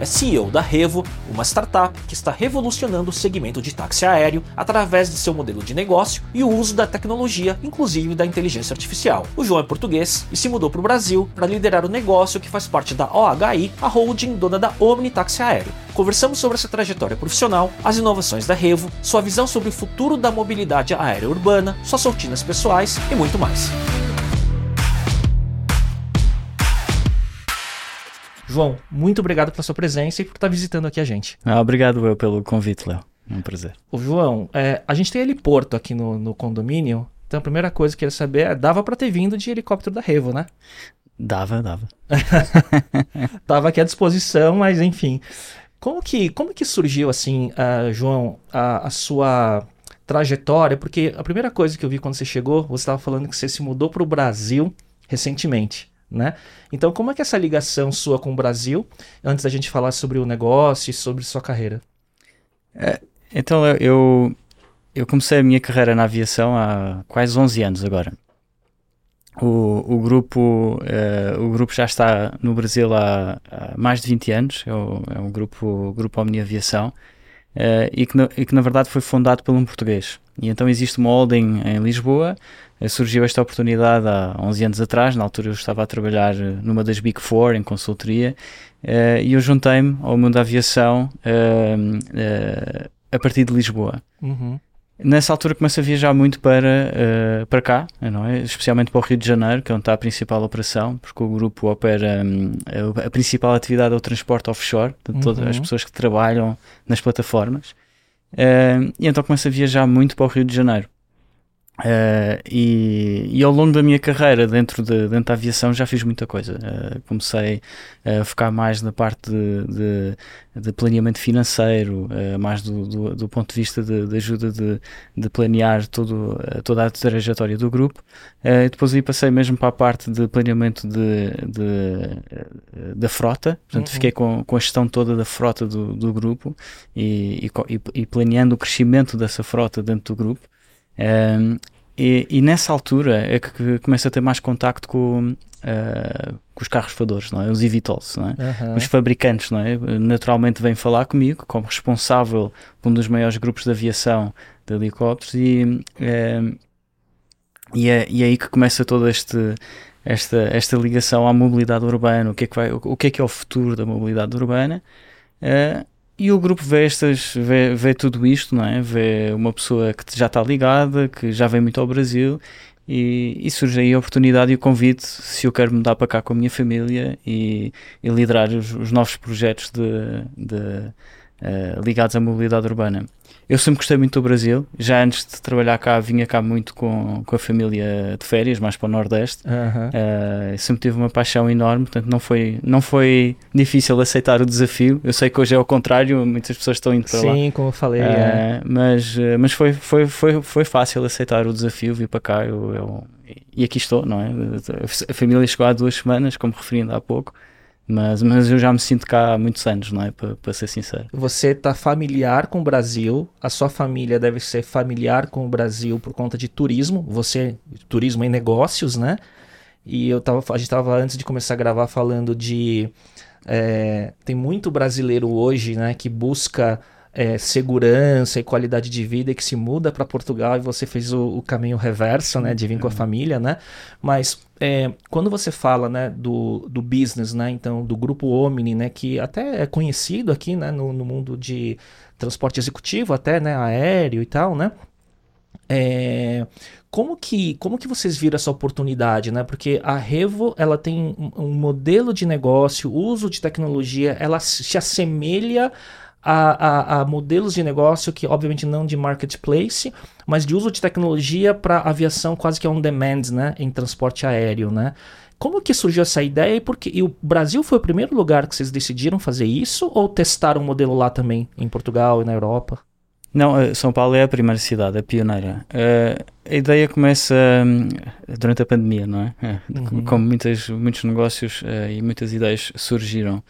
é CEO da Revo, uma startup que está revolucionando o segmento de táxi aéreo através de seu modelo de negócio e o uso da tecnologia, inclusive da inteligência artificial. O João é português e se mudou para o Brasil para liderar o negócio que faz parte da OHI, a holding dona da Omni Táxi Aéreo. Conversamos sobre essa trajetória profissional, as inovações da Revo, sua visão sobre o futuro da mobilidade aérea urbana, suas rotinas pessoais e muito mais. João, muito obrigado pela sua presença e por estar visitando aqui a gente. Ah, obrigado eu pelo convite, Léo. É um prazer. O João, é, a gente tem heliporto aqui no, no condomínio, então a primeira coisa que eu queria saber é, dava para ter vindo de helicóptero da Revo, né? Dava, dava. Tava aqui à disposição, mas enfim. Como que, como que surgiu, assim, uh, João, a, a sua trajetória? Porque a primeira coisa que eu vi quando você chegou, você estava falando que você se mudou para o Brasil recentemente né? Então, como é que é essa ligação sua com o Brasil, antes da gente falar sobre o negócio e sobre sua carreira? É, então, eu, eu comecei a minha carreira na aviação há quase 11 anos agora. O, o, grupo, uh, o grupo já está no Brasil há, há mais de 20 anos, é, o, é um grupo, grupo Omni Aviação, uh, e, que na, e que na verdade foi fundado por um português. E então existe uma holding em Lisboa surgiu esta oportunidade há 11 anos atrás, na altura eu estava a trabalhar eh, numa das Big Four em consultoria uh, e eu juntei-me ao mundo da aviação uh, uh, a partir de Lisboa. Uhum. Nessa altura começo a viajar muito para, para cá, não é? especialmente para o Rio de Janeiro, que é onde está a principal operação, porque o grupo opera um, a, a, principal atividade é o transporte offshore, de todas uhum. as pessoas que trabalham nas plataformas. e então começo a viajar muito para o Rio de Janeiro. Uh, e, e, ao longo da minha carreira dentro, de, dentro da aviação já fiz muita coisa. Uh, comecei a focar mais na parte de, de, de planeamento financeiro, uh, mais do, do, do, ponto de vista de, de ajuda de, planear todo, toda a trajetória do grupo. depois aí passei mesmo para a parte de planeamento de, da frota, portanto uhum. fiquei com, com a gestão toda da frota do, do grupo e, e, e planeando o crescimento dessa frota dentro do grupo. Um, e, e, nessa altura é que começa a ter mais contacto com, uh, com os carros voadores, não é? os eVTOLs, não é? Uhum. os fabricantes, não é? naturalmente vêm falar comigo como responsável por um dos maiores grupos de aviação de helicópteros e, e, é, e é aí que começa todo este esta, esta ligação à mobilidade urbana, o que é que, vai, o, que, é, que é o futuro da mobilidade urbana. Uh, e o grupo vê, estas, vê, vê tudo isto, não é? Vê uma pessoa que já está ligada, que já vem muito ao Brasil e, e, surge aí a oportunidade e o convite se eu quero mudar para cá com a minha família e, e liderar os, os, novos projetos de, de uh, ligados à mobilidade urbana. Eu sempre gostei muito do Brasil, já antes de trabalhar cá vinha cá muito com, com a família de férias, mais para o Nordeste. Uhum. Uh, sempre tive uma paixão enorme, portanto não foi, não foi difícil aceitar o desafio. Eu sei que hoje é o contrário, muitas pessoas estão indo para Sim, lá. Sim, como eu falei. Uh, é. Mas, mas foi, foi, foi, foi fácil aceitar o desafio, vir para cá. Eu, eu, e aqui estou, não é? A família chegou há duas semanas, como referindo há pouco. Mas, mas eu já me sinto cá há muitos anos, não é? Para ser sincero. Você está familiar com o Brasil, a sua família deve ser familiar com o Brasil por conta de turismo, você, turismo em negócios, né? E eu tava, a gente estava antes de começar a gravar falando de. É, tem muito brasileiro hoje, né, que busca é, segurança e qualidade de vida e que se muda para Portugal e você fez o, o, caminho reverso, né, de vir com a uhum. família, né? Mas é, quando você fala, né, do, do business, né, então do grupo Omni, né, que até é conhecido aqui, né, no, no mundo de transporte executivo, até, né, aéreo e tal, né? É, como que como que vocês viram essa oportunidade, né? Porque a Revo ela tem um, um modelo de negócio, uso de tecnologia, ela se assemelha a, a, a, modelos de negócio que, obviamente, não de marketplace, mas de uso de tecnologia para aviação quase que on demand, né? Em transporte aéreo, né? Como que surgiu essa ideia e, porque, e o Brasil foi o primeiro lugar que vocês decidiram fazer isso ou testaram o um modelo lá também, em Portugal e na Europa? Não, São Paulo é a primeira cidade, a pioneira. Uh, a ideia começa um, durante a pandemia, não é? é uhum. Como muitas, muitos negócios uh, e muitas ideias surgiram.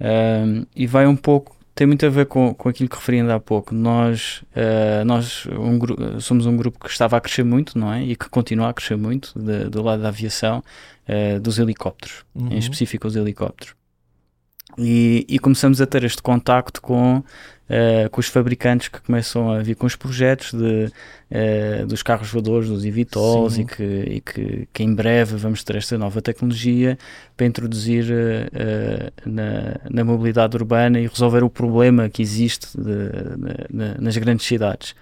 Uh, e vai um pouco, tem muito a ver com, com aquilo que referi ainda há pouco. Nós, nós um, somos um grupo que estava a crescer muito, não é? E que continua a crescer muito de, do lado da aviação, dos helicópteros, uhum. em específico os helicópteros. E, e, começamos a ter este contacto com uh, com os fabricantes que começam a vir com os projetos de, uh, dos carros voadores, dos eVTOLs e, que, e que, que, em breve vamos ter esta nova tecnologia para introduzir uh, na, na, mobilidade urbana e resolver o problema que existe de, de, nas grandes cidades.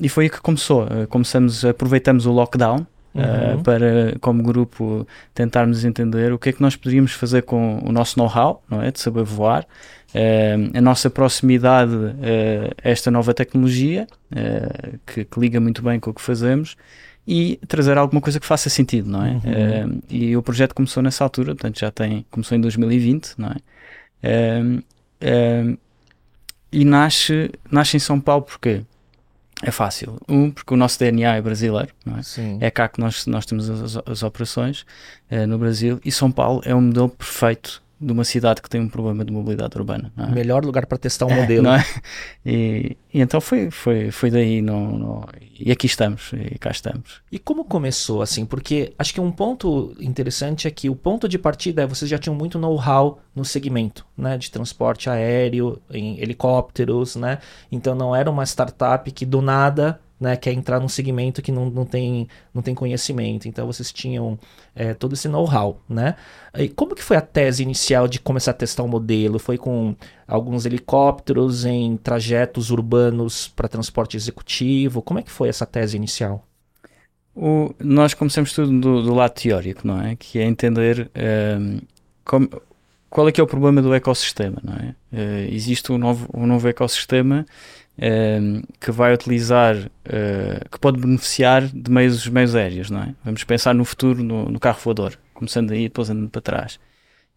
e foi aí que começou. começamos, aproveitamos o lockdown Uhum. Uh, para, como grupo, tentarmos entender o que é que nós poderíamos fazer com o nosso know-how, não é? De saber voar, a nossa proximidade uh, a esta nova tecnologia, uh, que, que, liga muito bem com o que fazemos, e trazer alguma coisa que faça sentido, não é? Uhum. e o projeto começou nessa altura, portanto já tem, começou em 2020, não é? e nasce, nasce em São Paulo porque é fácil. Um, porque o nosso DNA é brasileiro, não é? Sim. É cá que nós, nós temos as, as operações no Brasil, e São Paulo é um modelo perfeito de uma cidade que tem um problema de mobilidade urbana. É? Melhor lugar para testar um é, modelo. É? E, e, então foi, foi, foi daí, no, no, e aqui estamos, e cá estamos. E como começou assim? Porque acho que um ponto interessante é que o ponto de partida é vocês já tinham muito know-how no segmento, né, de transporte aéreo, em helicópteros, né? Então não era uma startup que do nada né, quer entrar num segmento que não, não, tem, não tem conhecimento. Então vocês tinham é, todo esse know-how, né? E como que foi a tese inicial de começar a testar o um modelo? Foi com alguns helicópteros em trajetos urbanos para transporte executivo? Como é que foi essa tese inicial? O, nós começamos tudo do, do, lado teórico, não é? Que é entender um, ehm, como, qual é que é o problema do ecossistema, não é? Uh, existe um novo, um novo ecossistema Ehm, que vai utilizar, uh, que pode beneficiar de meios, meios aéreos, não é? Vamos pensar no futuro, no, no carro voador, começando aí e depois andando para trás.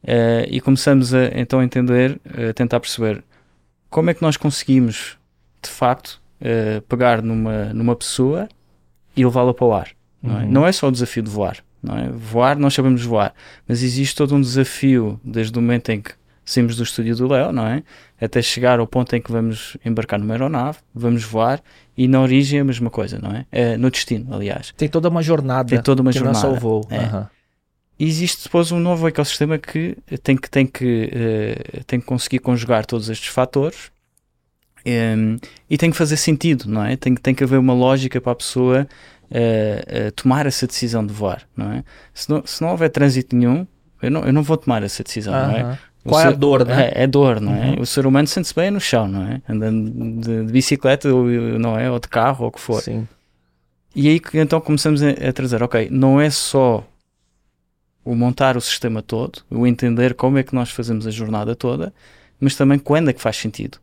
Uh, e começamos a, então a entender, a tentar perceber como é que nós conseguimos, de facto, uh, pegar numa, numa pessoa e levá-la para o ar. Não é? Uhum. não é só o desafio de voar. Não é? Voar, nós sabemos voar, mas existe todo um desafio desde o momento em que saímos do estúdio do Léo, não é? Até chegar ao ponto em que vamos embarcar numa aeronave, vamos voar e na origem é a mesma coisa, não é? é no destino, aliás. Tem toda uma jornada. Tem toda uma que jornada. Não é só o voo. É. Uhum. E existe depois um novo ecossistema que tem que, tem que, uh, tem que conseguir conjugar todos estes fatores um, ehm, e tem que fazer sentido, não é? Tem, tem que haver uma lógica para a pessoa uh, uh, tomar essa decisão de voar, não é? Se não, se não houver trânsito nenhum, eu não, eu não vou tomar essa decisão, não é? Qual é a dor, né? É, é dor, não é? Uhum. O ser humano sente-se bem no chão, não é? Andando de, de, bicicleta, ou, não é? Ou de carro, ou o que for. Sim. E aí então começamos a, a trazer, ok, não é só o montar o sistema todo, o entender como é que nós fazemos a jornada toda, mas também quando é que faz sentido.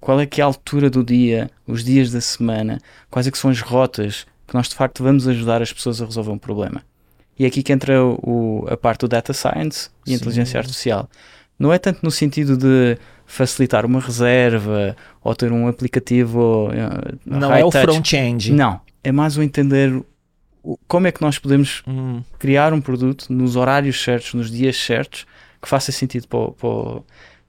Qual é que é a altura do dia, os dias da semana, quais é que são as rotas que nós de facto vamos ajudar as pessoas a resolver um problema. E é aqui que entra o, a parte do data science e Sim. inteligência artificial não é tanto no sentido de facilitar uma reserva ou ter um aplicativo. Uh, não é o front-end. Não, é mais o entender como é que nós podemos hum. criar um produto nos horários certos, nos dias certos, que faça sentido para, para,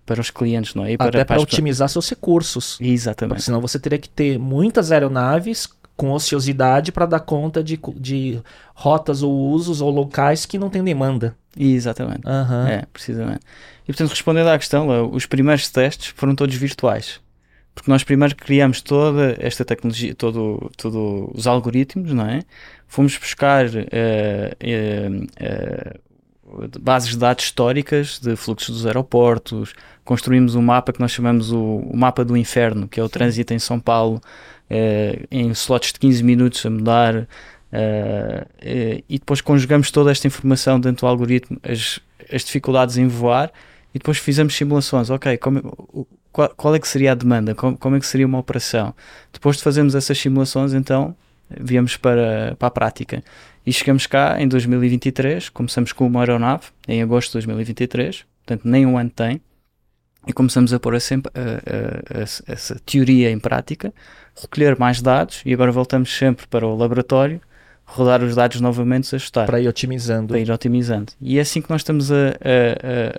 para os clientes, não é? E para, Até para, para otimizar seus recursos. Exatamente. Porque senão você teria que ter muitas aeronaves com ociosidade para dar conta de, de rotas ou usos ou locais que não tem demanda. Exatamente. Uhum. É, precisamente. E portanto, respondendo à questão, os primeiros testes foram todos virtuais. Porque nós primeiro criamos toda esta tecnologia, todos todo os algoritmos, não é? Fomos buscar uh, uh, uh, bases de dados históricas de fluxos dos aeroportos, construímos um mapa que nós chamamos o, o mapa do inferno, que é o trânsito em São Paulo, em slots de 15 minutos a mudar, e depois conjugamos toda esta informação dentro do algoritmo, as, as dificuldades em voar e depois fizemos simulações. Ok, como, qual, qual, é que seria a demanda? Como, como, é que seria uma operação? Depois de fazermos essas simulações, então viemos para, para a prática. E chegamos cá em 2023, começamos com uma aeronave, em agosto de 2023, portanto nem um ano tem. E começamos a pôr a sempre, a, a, a, essa teoria em prática, recolher mais dados e agora voltamos sempre para o laboratório, rodar os dados novamente, ajustar. Para ir otimizando. Para ir otimizando. E é assim que nós estamos a,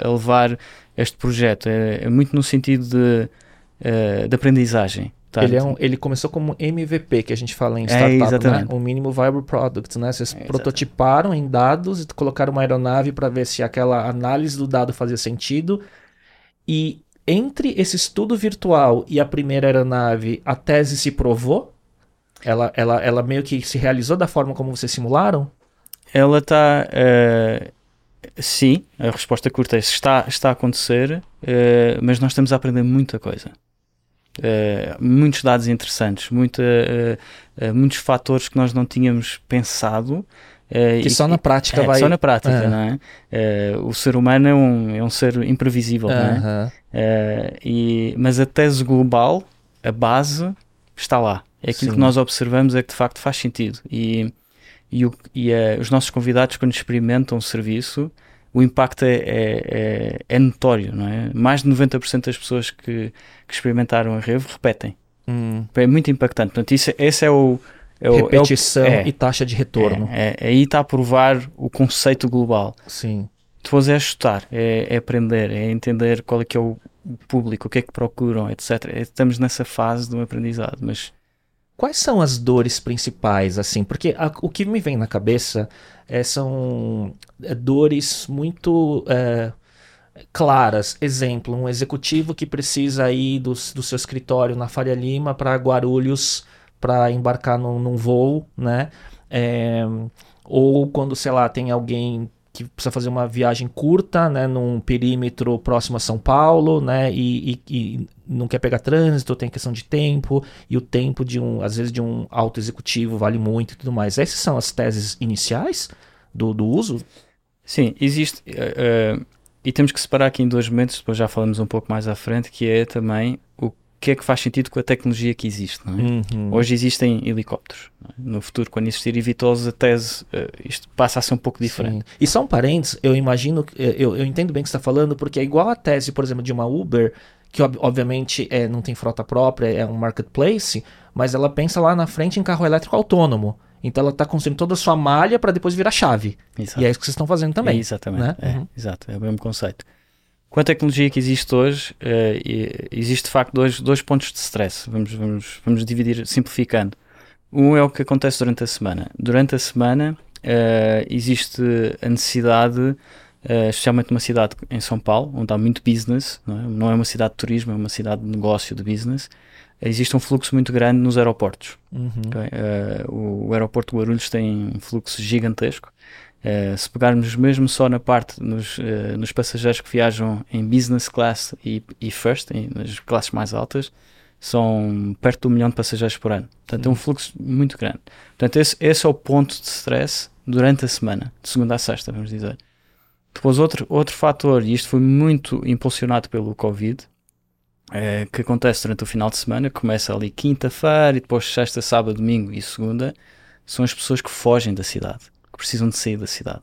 a levar este projeto. É, é, muito no sentido de, uh, de aprendizagem. Tá? Ele, é um, ele começou como MVP, que a gente fala em é, startup, é, né? um mínimo viable product, né? Vocês é, prototiparam em dados e colocaram uma aeronave para ver se aquela análise do dado fazia sentido. E entre esse estudo virtual e a primeira aeronave, a tese se provou? Ela, ela, ela meio que se realizou da forma como vocês simularam? Ela está... Uh, eh, sim, a resposta curta é está, está a acontecer, uh, mas nós estamos a aprender muita coisa. Uh, muitos dados interessantes, muita, muitos fatores que nós não tínhamos pensado. Que e, só na prática é, vai. Só na prática, não é? o ser humano é um, é um ser imprevisível, não é? e, mas a tese global, a base, está lá. É aquilo Sim. que nós observamos é que de facto faz sentido. E, e, o, e os nossos convidados, quando experimentam o serviço, o impacto é, é, é, é, notório, não é? Mais de 90% das pessoas que, que experimentaram a Revo repetem. Hum. É muito impactante. Portanto, isso, esse é o. É o Repetição é o, e taxa de retorno. É, é, aí está a provar o conceito global. Sim. Depois é ajustar, é, é, aprender, é entender qual é que é o público, o que é que procuram, etc. Estamos nessa fase do aprendizado, mas Quais são as dores principais, assim? Porque a, o que me vem na cabeça é, são é, dores muito é, claras. Exemplo, um executivo que precisa ir do, do seu escritório na Faria Lima para Guarulhos para embarcar num, num, voo, né? É, ou quando, sei lá, tem alguém que precisa fazer uma viagem curta, né, num perímetro próximo a São Paulo, né, e, e, e, não quer pegar trânsito, tem questão de tempo, e o tempo de um, às vezes de um alto executivo vale muito e tudo mais. Essas são as teses iniciais do, do uso? Sim, existe, uh, uh, e temos que separar aqui em dois momentos, depois já falamos um pouco mais à frente, que é também que é que faz sentido com a tecnologia que existe. É? Uhum. Hoje existem helicópteros. É? No futuro, quando existir evitosos, a tese, uh, isto passa a ser um pouco diferente. Sim. E só um parênteses, eu imagino, eh, eu, eu entendo bem o que você está falando, porque é igual a tese, por exemplo, de uma Uber, que ob obviamente é, não tem frota própria, é um marketplace, mas ela pensa lá na frente em carro elétrico autônomo. Então ela está construindo toda a sua malha para depois virar chave. Exato. E é isso que vocês estão fazendo também. É exatamente. Né? É, uhum. Exato, é o mesmo conceito. Com a tecnologia que existe hoje, uh, existe de facto dois, dois pontos de stress. Vamos, vamos, vamos dividir simplificando. Um é o que acontece durante a semana. Durante a semana uh, existe a necessidade, uh, especialmente numa cidade em São Paulo, onde há muito business, não é? não é uma cidade de turismo, é uma cidade de negócio, de business. Existe um fluxo muito grande nos aeroportos. Uhum. Okay? o, o aeroporto de Guarulhos tem um fluxo gigantesco Uh, se pegarmos mesmo só na parte nos, uh, nos passageiros que viajam em business class e, e first, em, nas classes mais altas, são perto de um milhão de passageiros por ano. Portanto, é um fluxo muito grande. Portanto, esse, esse é o ponto de stress durante a semana, de segunda a sexta, vamos dizer. Depois, outro, outro fator, e isto foi muito impulsionado pelo Covid, é, que acontece durante o final de semana, começa ali quinta-feira e depois sexta, sábado, domingo e segunda, são as pessoas que fogem da cidade precisam de sair da cidade.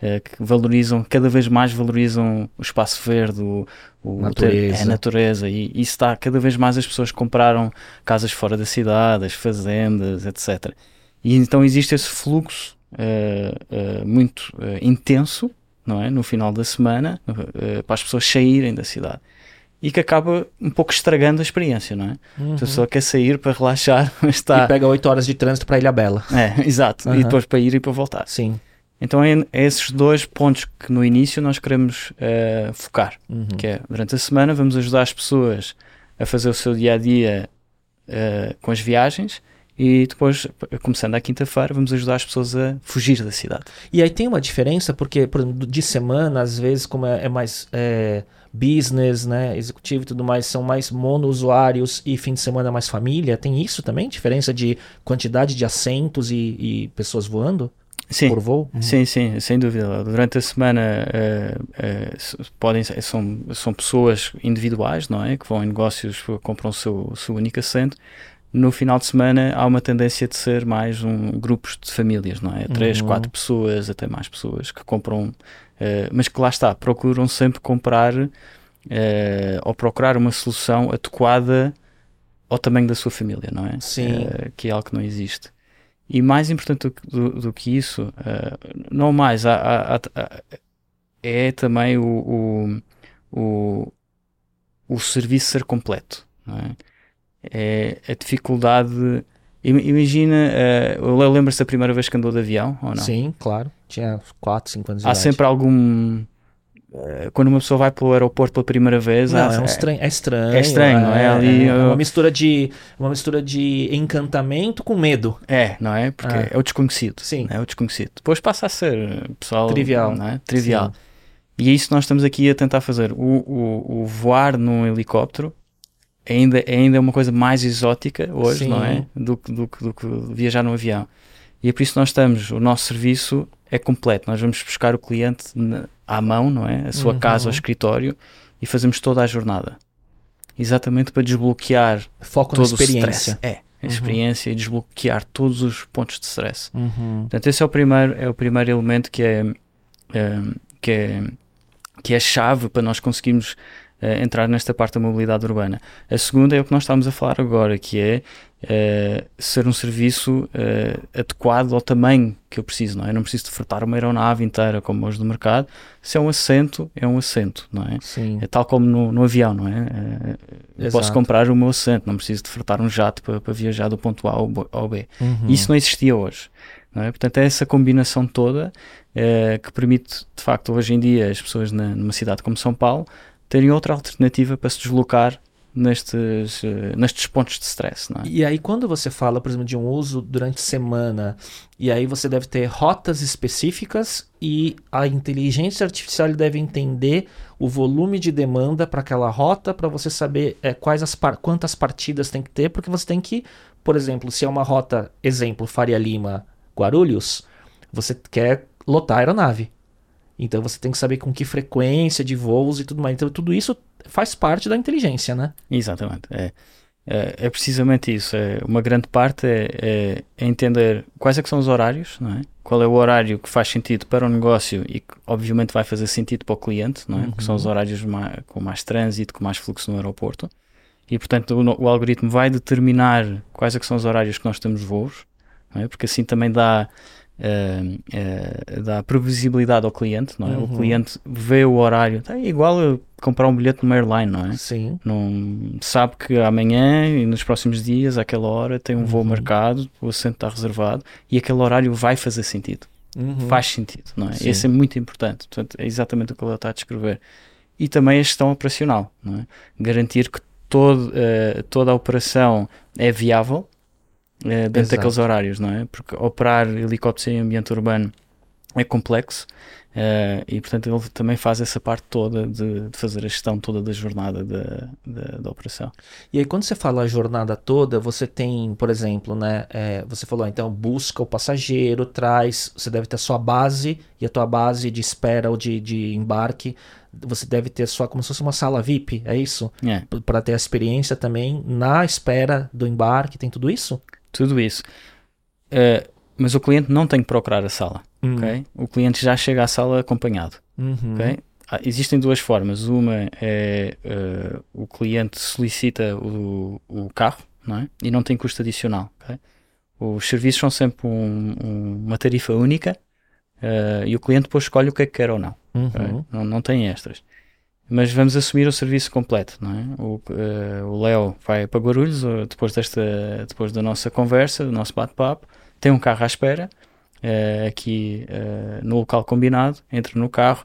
Uh, que valorizam, cada vez mais valorizam o espaço verde, o, o natureza. Ter, é, a natureza, e isso está cada vez mais as pessoas compraram casas fora da cidade, as fazendas, etc. E então existe esse fluxo uh, uh, muito intenso, não é, no final da semana, para as pessoas saírem da cidade e que acaba um pouco estragando a experiência, não é? Uhum. A pessoa quer sair para relaxar, mas está... E pega 8 horas de trânsito para Ilha Bela. É, exato. Uhum. E depois para ir e para voltar. Sim. Então é, é esses dois pontos que no início nós queremos uh, focar, uhum. que é durante a semana vamos ajudar as pessoas a fazer o seu dia a dia uh, com as viagens e depois, começando à quinta-feira, vamos ajudar as pessoas a fugir da cidade. E aí tem uma diferença, porque, por exemplo, de semana, às vezes, como é, é mais é, business, né, executivo e tudo mais, são mais monousuários e fim de semana mais família, tem isso também? Diferença de quantidade de assentos e, e pessoas voando? Sim, por voo? Uhum. sim, sim, sem dúvida. Durante a semana uh, uh, podem são, são pessoas individuais, não é? Que vão em negócios, compram o seu, o seu único assento no final de semana há uma tendência de ser mais um grupos de famílias, não é? Três, uhum. quatro pessoas, até mais pessoas que compram, uh, mas que lá está, procuram sempre comprar uh, ou procurar uma solução adequada ao tamanho da sua família, não é? Sim. Uh, que é algo que não existe. E mais importante do, do, do que isso, não mais, há, há, há, é também o, o, o, o, serviço ser completo. Não é? é a dificuldade. Imagina, uh, lembra-se da primeira vez que andou de avião ou não? Sim, claro. Tinha 4, 5 anos Há idade. sempre algum eh, quando uma pessoa vai para o aeroporto pela primeira vez não, há- é, um estranho, é estranho é estranho, não é? Ali, é eu- uma mistura de uma mistura de encantamento com medo é, não é? Porque Ah. é o desconhecido Sim. é o desconhecido depois passa a ser eh, pessoal Trivial. não é? trivial Sim. e é isso que nós estamos aqui a tentar fazer o, o, o voar num helicóptero ainda, ainda é uma coisa mais exótica hoje, Sim. não é? Do, que- do, do que viajar no avião e é por isso que nós estamos, o nosso serviço é completo, nós vamos buscar o cliente na- à mão, não é? A sua Uhum. casa, ao escritório e fazemos toda a jornada. Exatamente para desbloquear foco na todo o experiência stress. É, a Uhum. experiência e desbloquear todos os pontos de stress. Uhum. Portanto, esse é o primeiro, é o primeiro elemento que é, eh, que é, que é chave para nós conseguirmos eh, entrar nesta parte da mobilidade urbana. A segunda é o que nós estamos a falar agora, que é eh, ser um serviço eh, adequado ao tamanho que eu preciso, não é? Eu não preciso de fretar uma aeronave inteira como hoje no mercado. Se é um assento, é um assento, não é? sim É tal como no, no avião, não é? Eu posso comprar o meu assento, não preciso de fretar um jato para, para viajar do ponto A ao, ao B. Uhum. Isso não existia hoje. Não é? Portanto, é essa combinação toda que permite, de facto, hoje em dia, as pessoas na- numa cidade como São Paulo terem outra alternativa para se deslocar nestes, eh, nestes pontos de stress. É? E aí, quando você fala, por exemplo, de um uso durante semana, e aí você deve ter rotas específicas e a inteligência artificial deve entender o volume de demanda para aquela rota, para você saber é, quais as par- quantas partidas tem que ter, porque você tem que, por exemplo, se é uma rota, exemplo, Faria Lima, Guarulhos, você quer lotar a aeronave. Então você tem que saber com que frequência de voos e tudo mais. Então tudo isso faz parte da inteligência, né? Exatamente. É, é, é precisamente isso. É, uma grande parte é, é- é entender quais é que são os horários, não é? Qual é o horário que faz sentido para o negócio e que obviamente vai fazer sentido para o cliente, não é? Porque são os horários ma- com mais trânsito, com mais fluxo no aeroporto. E portanto o, o algoritmo vai determinar quais é que são os horários que nós temos voos, não é? Porque assim também dá eh, eh, dá previsibilidade ao cliente, não é? O Uhum. cliente vê o horário, é igual a comprar um bilhete numa airline, não é? Sim. não sabe que amanhã e nos próximos dias, àquela hora, tem um voo Uhum. marcado, o assento está reservado e aquele horário vai fazer sentido. Uhum. Faz sentido, não é? Sim. Esse é muito importante. Portanto, é exatamente o que ele está a descrever. E também a gestão operacional, não é? Garantir que todo, eh, toda a operação é viável dentro Exato. daqueles horários, não é? Porque operar helicópteros em ambiente urbano é complexo eh, e, portanto, ele também faz essa parte toda de, de fazer a gestão toda da jornada da, da, da operação. E aí, quando você fala a jornada toda, você tem, por exemplo, né? é, você falou, então, busca o passageiro, traz. Você deve ter a sua base e a tua base de espera ou de, de embarque. Você deve ter sua, como se fosse uma sala VIP, é isso? É, Para ter a experiência também na espera do embarque, tem tudo isso? Tudo isso. Eh, mas o cliente não tem que procurar a sala, Hum. ok? O cliente já chega à sala acompanhado, Uhum. ok? Ah, Existem duas formas. Uma é eh, o cliente solicita o, o carro, não é? E não tem custo adicional, ok? Os serviços são sempre um- um- uma tarifa única eh, e o cliente depois escolhe o que é que quer ou não. Uhum. Não, não tem extras. Mas vamos assumir o serviço completo, não é? O, eh, Léo vai para Guarulhos depois, desta, depois da nossa conversa, do nosso bate-papo, tem um carro à espera, eh, aqui eh, no local combinado, entra no carro.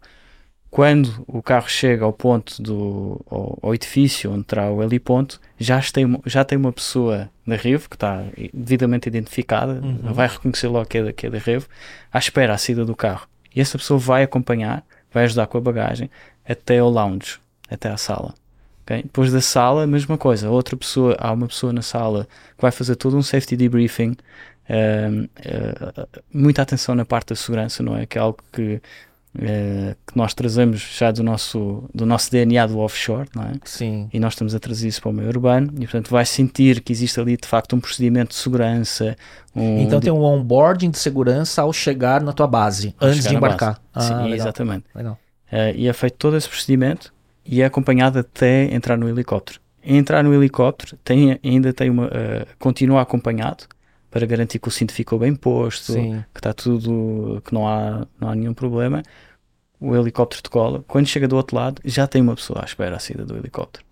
Quando o carro chega ao ponto do ao, ao edifício onde terá o heliponto, já tem, uma- já tem uma pessoa da Revo que está devidamente identificada, Uhum. vai reconhecer logo que é, que é da Revo, à espera à saída do carro. E essa pessoa vai acompanhar, vai ajudar com a bagagem até ao lounge, até à sala. ok? Depois da sala, a mesma coisa. Outra pessoa, há uma pessoa na sala que vai fazer todo um safety debriefing. ehm, eh, muita atenção na parte da segurança, não é? Que é algo que, eh, que nós trazemos já do nosso, do nosso DNA do offshore, não é? Sim. E nós estamos a trazer isso para o meio urbano e, portanto, vai sentir que existe ali de facto um procedimento de segurança. Um, Então tem um onboarding de segurança ao chegar na tua base, antes de embarcar. Sim, Ah, legal. exatamente. legal. Eh, e é feito todo esse procedimento e é acompanhado até entrar no helicóptero. Entrar no helicóptero tem, ainda tem uma. Uh, continua acompanhado para garantir que o cinto ficou bem posto, Sim. que está tudo. que não há, não há nenhum problema. O helicóptero decola. Quando chega do outro lado, já tem uma pessoa à espera à saída do helicóptero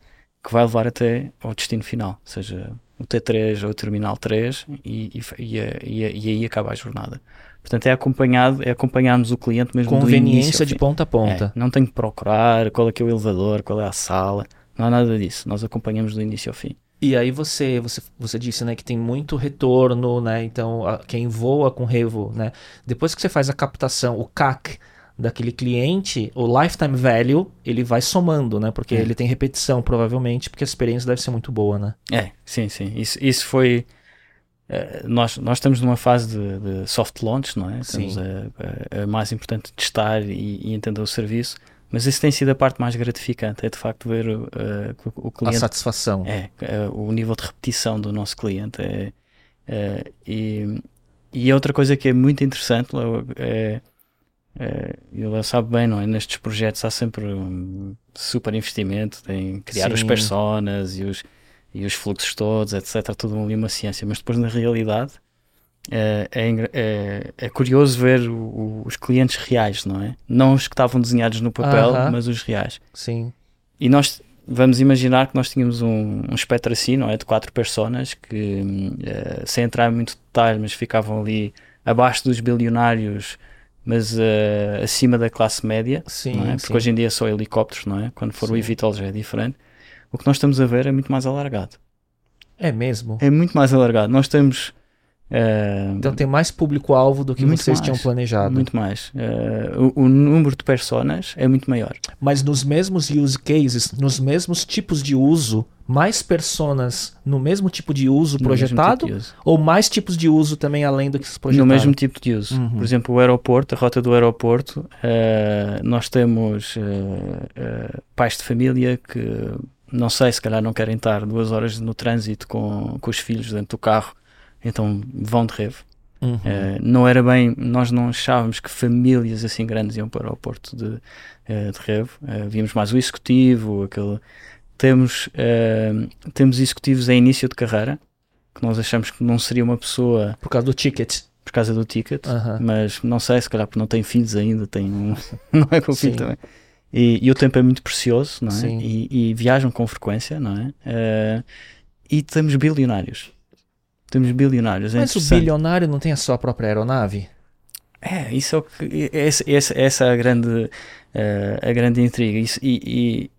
que vai levar até ao destino final, seja o T3 ou o Terminal 3, e, e, e, e, aí acaba a jornada. Portanto, é acompanhado, é acompanharmos o cliente mesmo Conveniência de ponta a ponta. É, não tem que procurar qual é que é o elevador, qual é a sala, não há nada disso. Nós acompanhamos do início ao fim. E aí você, você, você disse, né, que tem muito retorno, né? Então, a, quem voa com Revo, né? Depois que você faz a captação, o CAC, daquele cliente, o lifetime value, ele vai somando, né? Porque é. ele tem repetição, provavelmente, porque a experiência deve ser muito boa, né? É, sim, sim. Isso, isso foi. Uh, nós, nós estamos numa fase de, de soft launch, não é? Estamos a, a, a, mais importante testar e, e, entender o serviço, mas isso tem sido a parte mais gratificante, é de facto ver uh, o cliente. A satisfação. É, uh, o nível de repetição do nosso cliente. É, e, e outra coisa que é muito interessante é é, ele sabe bem, não é? Nestes projetos há sempre um super investimento em criar Sim. os personas e os, e os fluxos todos, etc. Tudo ali uma ciência, mas depois na realidade é, é, é, é curioso ver o, o, os clientes reais, não é? Não os que estavam desenhados no papel, uh -huh. mas os reais. Sim. E nós vamos imaginar que nós tínhamos um, um espectro assim, não é? De quatro personas que, uh, sem entrar em muito detalhe, mas ficavam ali abaixo dos bilionários mas uh, acima da classe média, sim, é? porque sim. hoje em dia só helicópteros, não é? Quando for sim. o eVTOL já é diferente. O que nós estamos a ver é muito mais alargado. É mesmo? É muito mais alargado. Nós temos Uh, então tem mais público-alvo do que vocês mais, tinham planejado. Muito mais. Uh, o, o, número de personas é muito maior. Mas nos mesmos use cases, nos mesmos tipos de uso, mais personas no mesmo tipo de uso no projetado? Tipo de uso. Ou mais tipos de uso também além do que se projetado? No mesmo tipo de uso. Uhum. Por exemplo, o aeroporto, a rota do aeroporto, uh, nós temos pais de família que não sei, se calhar não querem estar duas horas no trânsito com, com os filhos dentro do carro então vão de revo. Uhum. Uh, não era bem, nós não achávamos que famílias assim grandes iam para o Porto de, uh, de Revo. Uh, víamos mais o executivo, aquele. Temos, temos executivos em início de carreira, que nós achamos que não seria uma pessoa. Por causa do ticket. Por causa do ticket, mas não sei, se calhar porque não tem filhos ainda, tem um. não é com filho também. E, e, o tempo é muito precioso, não é? E, e, viajam com frequência, não é? e temos bilionários temos bilionários. É Mas o bilionário não tem a sua própria aeronave? É, isso é o que, essa, essa, essa é a grande, uh, a grande intriga. Isso, e,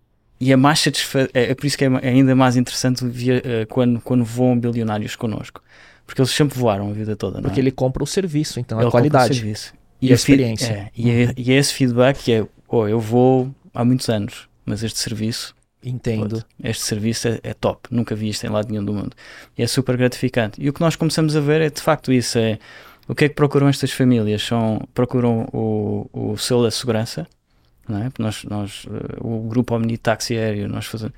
e, e, a mais satisfa é, é por isso que é ainda mais interessante via, uh, quando, quando voam bilionários connosco. Porque eles sempre voaram a vida toda. Porque é? ele compra o serviço, então ele a qualidade. serviço. E, e a experiência. É, e, é, e é esse feedback que é, oh, eu vou há muitos anos, mas este serviço Entendo. Este serviço é, é, top, nunca vi isto em lado nenhum do mundo. E é super gratificante. E o que nós começamos a ver é de facto isso: é o que é que procuram estas famílias? São, procuram o, o selo da segurança, não é? nós, nós, eh, o grupo Omni Táxi Aéreo, nós fazemos.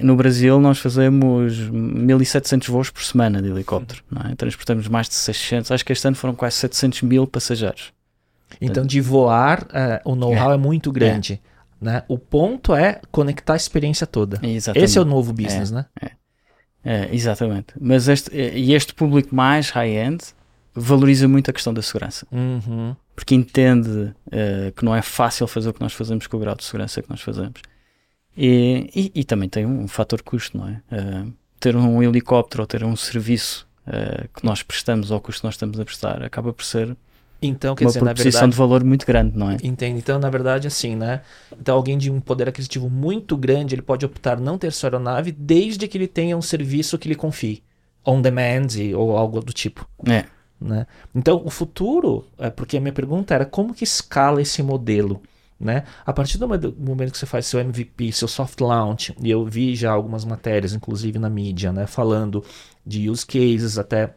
No Brasil, nós fazemos 1700 voos por semana de helicóptero, não é? transportamos mais de 600, acho que este ano foram quase 700 mil passageiros. Então, de voar, uh, o know-how é, é, muito grande. É. Né? O ponto é conectar a experiência toda. Exatamente. Esse é o novo business, é, né? É. é. exatamente. Mas este, e este público mais high-end valoriza muito a questão da segurança. Uhum. Porque entende uh, que não é fácil fazer o que nós fazemos com o grau de segurança que nós fazemos. E, e, e também tem um fator custo, não é? Uh, ter um helicóptero ou ter um serviço uh, que nós prestamos ao custo que nós estamos a prestar acaba por ser então, quer uma dizer, proposição na verdade, de valor muito grande, não é? Entende? Então, na verdade, assim, né? Então, alguém de um poder aquisitivo muito grande, ele pode optar não ter sua aeronave desde que ele tenha um serviço que lhe confie. On demand ou algo do tipo. É. Né? Então, o futuro, é porque a minha pergunta era como que escala esse modelo? Né? A partir do momento que você faz seu MVP, seu soft launch, e eu vi já algumas matérias, inclusive na mídia, né, falando de use cases, até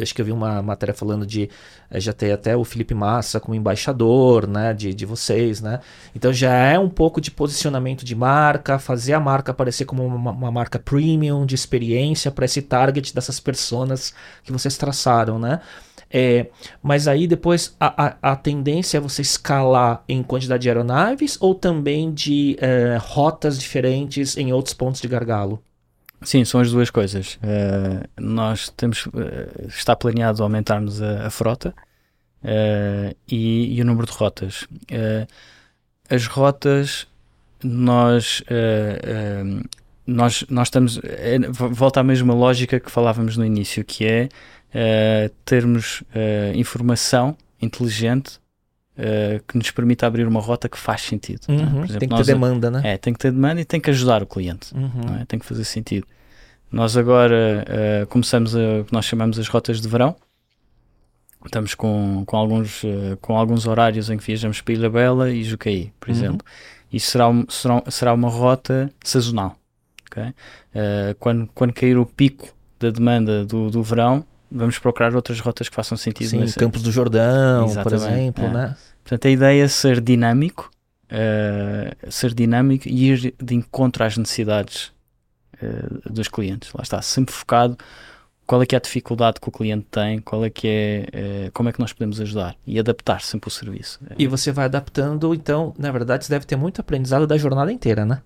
acho que eu vi uma matéria falando de eh, já ter até o Felipe Massa como embaixador, né, de, de vocês, né? Então já é um pouco de posicionamento de marca, fazer a marca aparecer como uma, uma marca premium de experiência para esse target dessas pessoas que vocês traçaram, né? É, mas aí depois a, a, a, tendência é você escalar em quantidade de aeronaves ou também de é, rotas diferentes em outros pontos de gargalo? Sim, são as duas coisas. Uh, nós temos, uh, está planeado aumentarmos a, a frota uh, e, e, o número de rotas. as rotas, nós, nós, nós estamos. É, volta à mesma lógica que falávamos no início, que é termos informação inteligente Uh, que nos permita abrir uma rota que faz sentido. É? Uhum, exemplo, tem que ter demanda, né? É, tem que ter demanda e tem que ajudar o cliente. Uhum. É? Tem que fazer sentido. Nós agora uh, começamos o que nós chamamos as rotas de verão. Estamos com, com, alguns, uh, com alguns horários em que viajamos para Ilha Bela e Jucaí, por uhum. exemplo. Isso será, um, será, será uma rota sazonal. Okay? quando, quando cair o pico da demanda do, do verão, vamos procurar outras rotas que façam sentido. Sim, nesse... Campos do Jordão, Exatamente, por exemplo, é. né? Portanto, a ideia é ser dinâmico, uh, ser dinâmico e ir de encontro às necessidades uh, dos clientes. Lá está, sempre focado qual é que é a dificuldade que o cliente tem, qual é que é, uh, como é que nós podemos ajudar e adaptar sempre o serviço. E você vai adaptando, então, na verdade, você deve ter muito aprendizado da jornada inteira, né?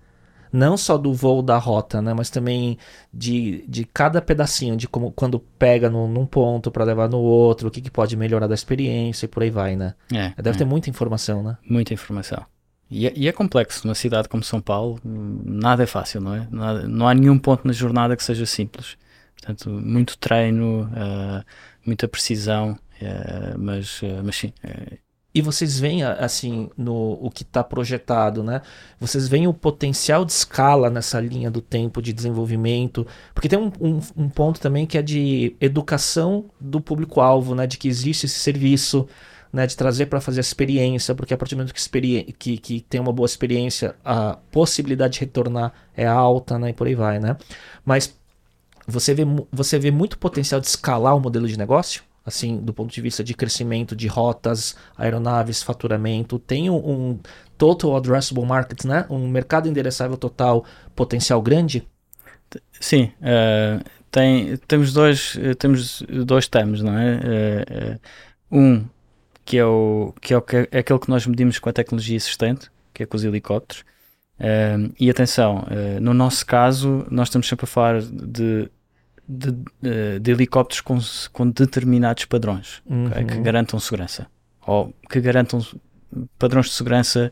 Não só do voo da rota, né, mas também de, de cada pedacinho, de como quando pega no, num ponto para levar no outro, o que, que pode melhorar da experiência e por aí vai, né? É, Deve é. ter muita informação, né? Muita informação. E é, e é, complexo, numa cidade como São Paulo, nada é fácil, não é? Nada, não há nenhum ponto na jornada que seja simples. Portanto, muito treino, uh, muita precisão, uh, mas, uh, mas sim, e vocês veem assim no o que está projetado, né? Vocês veem o potencial de escala nessa linha do tempo de desenvolvimento, porque tem um, um, um ponto também que é de educação do público-alvo, né? De que existe esse serviço, né? De trazer para fazer a experiência, porque a partir do momento que, que, que tem uma boa experiência, a possibilidade de retornar é alta, né? E por aí vai, né? Mas você vê, você vê muito potencial de escalar o modelo de negócio? Assim, do ponto de vista de crescimento de rotas, aeronaves, faturamento, tem um, um total addressable market, né? Um mercado endereçável total potencial grande? Sim, uh, tem, temos dois temos dois termos, não é? Uh, uh, um que é o que é, o, que é aquele que nós medimos com a tecnologia existente, que é com os helicópteros. e atenção, no nosso caso, nós estamos sempre a falar de de, de, de helicópteros com, com, determinados padrões uhum. okay, que garantam segurança ou que garantam padrões de segurança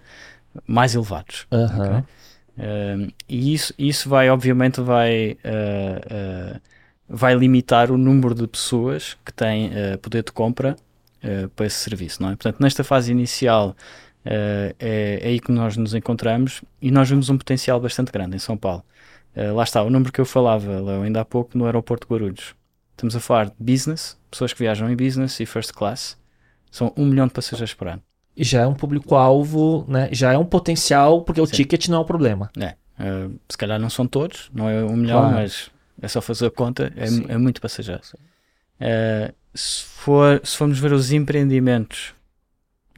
mais elevados. Uhum. Okay? Uh, e isso, isso vai, obviamente, vai, uh, uh, vai limitar o número de pessoas que têm poder de compra para esse serviço. Não é? Portanto, nesta fase inicial é, é aí que nós nos encontramos e nós vemos um potencial bastante grande em São Paulo. Uh, lá está, o número que eu falava, Leo, ainda há pouco no aeroporto de Guarulhos. Estamos a falar de business, pessoas que viajam em business e first class. São um milhão de passageiros por ano. E já é um público-alvo, né? Já é um potencial, porque o Sim. ticket não é o problema. É. Uh, se calhar não são todos, não é um milhão, claro. mas é só fazer a conta, é, é muito passageiro. Uh, se, for, se formos ver os empreendimentos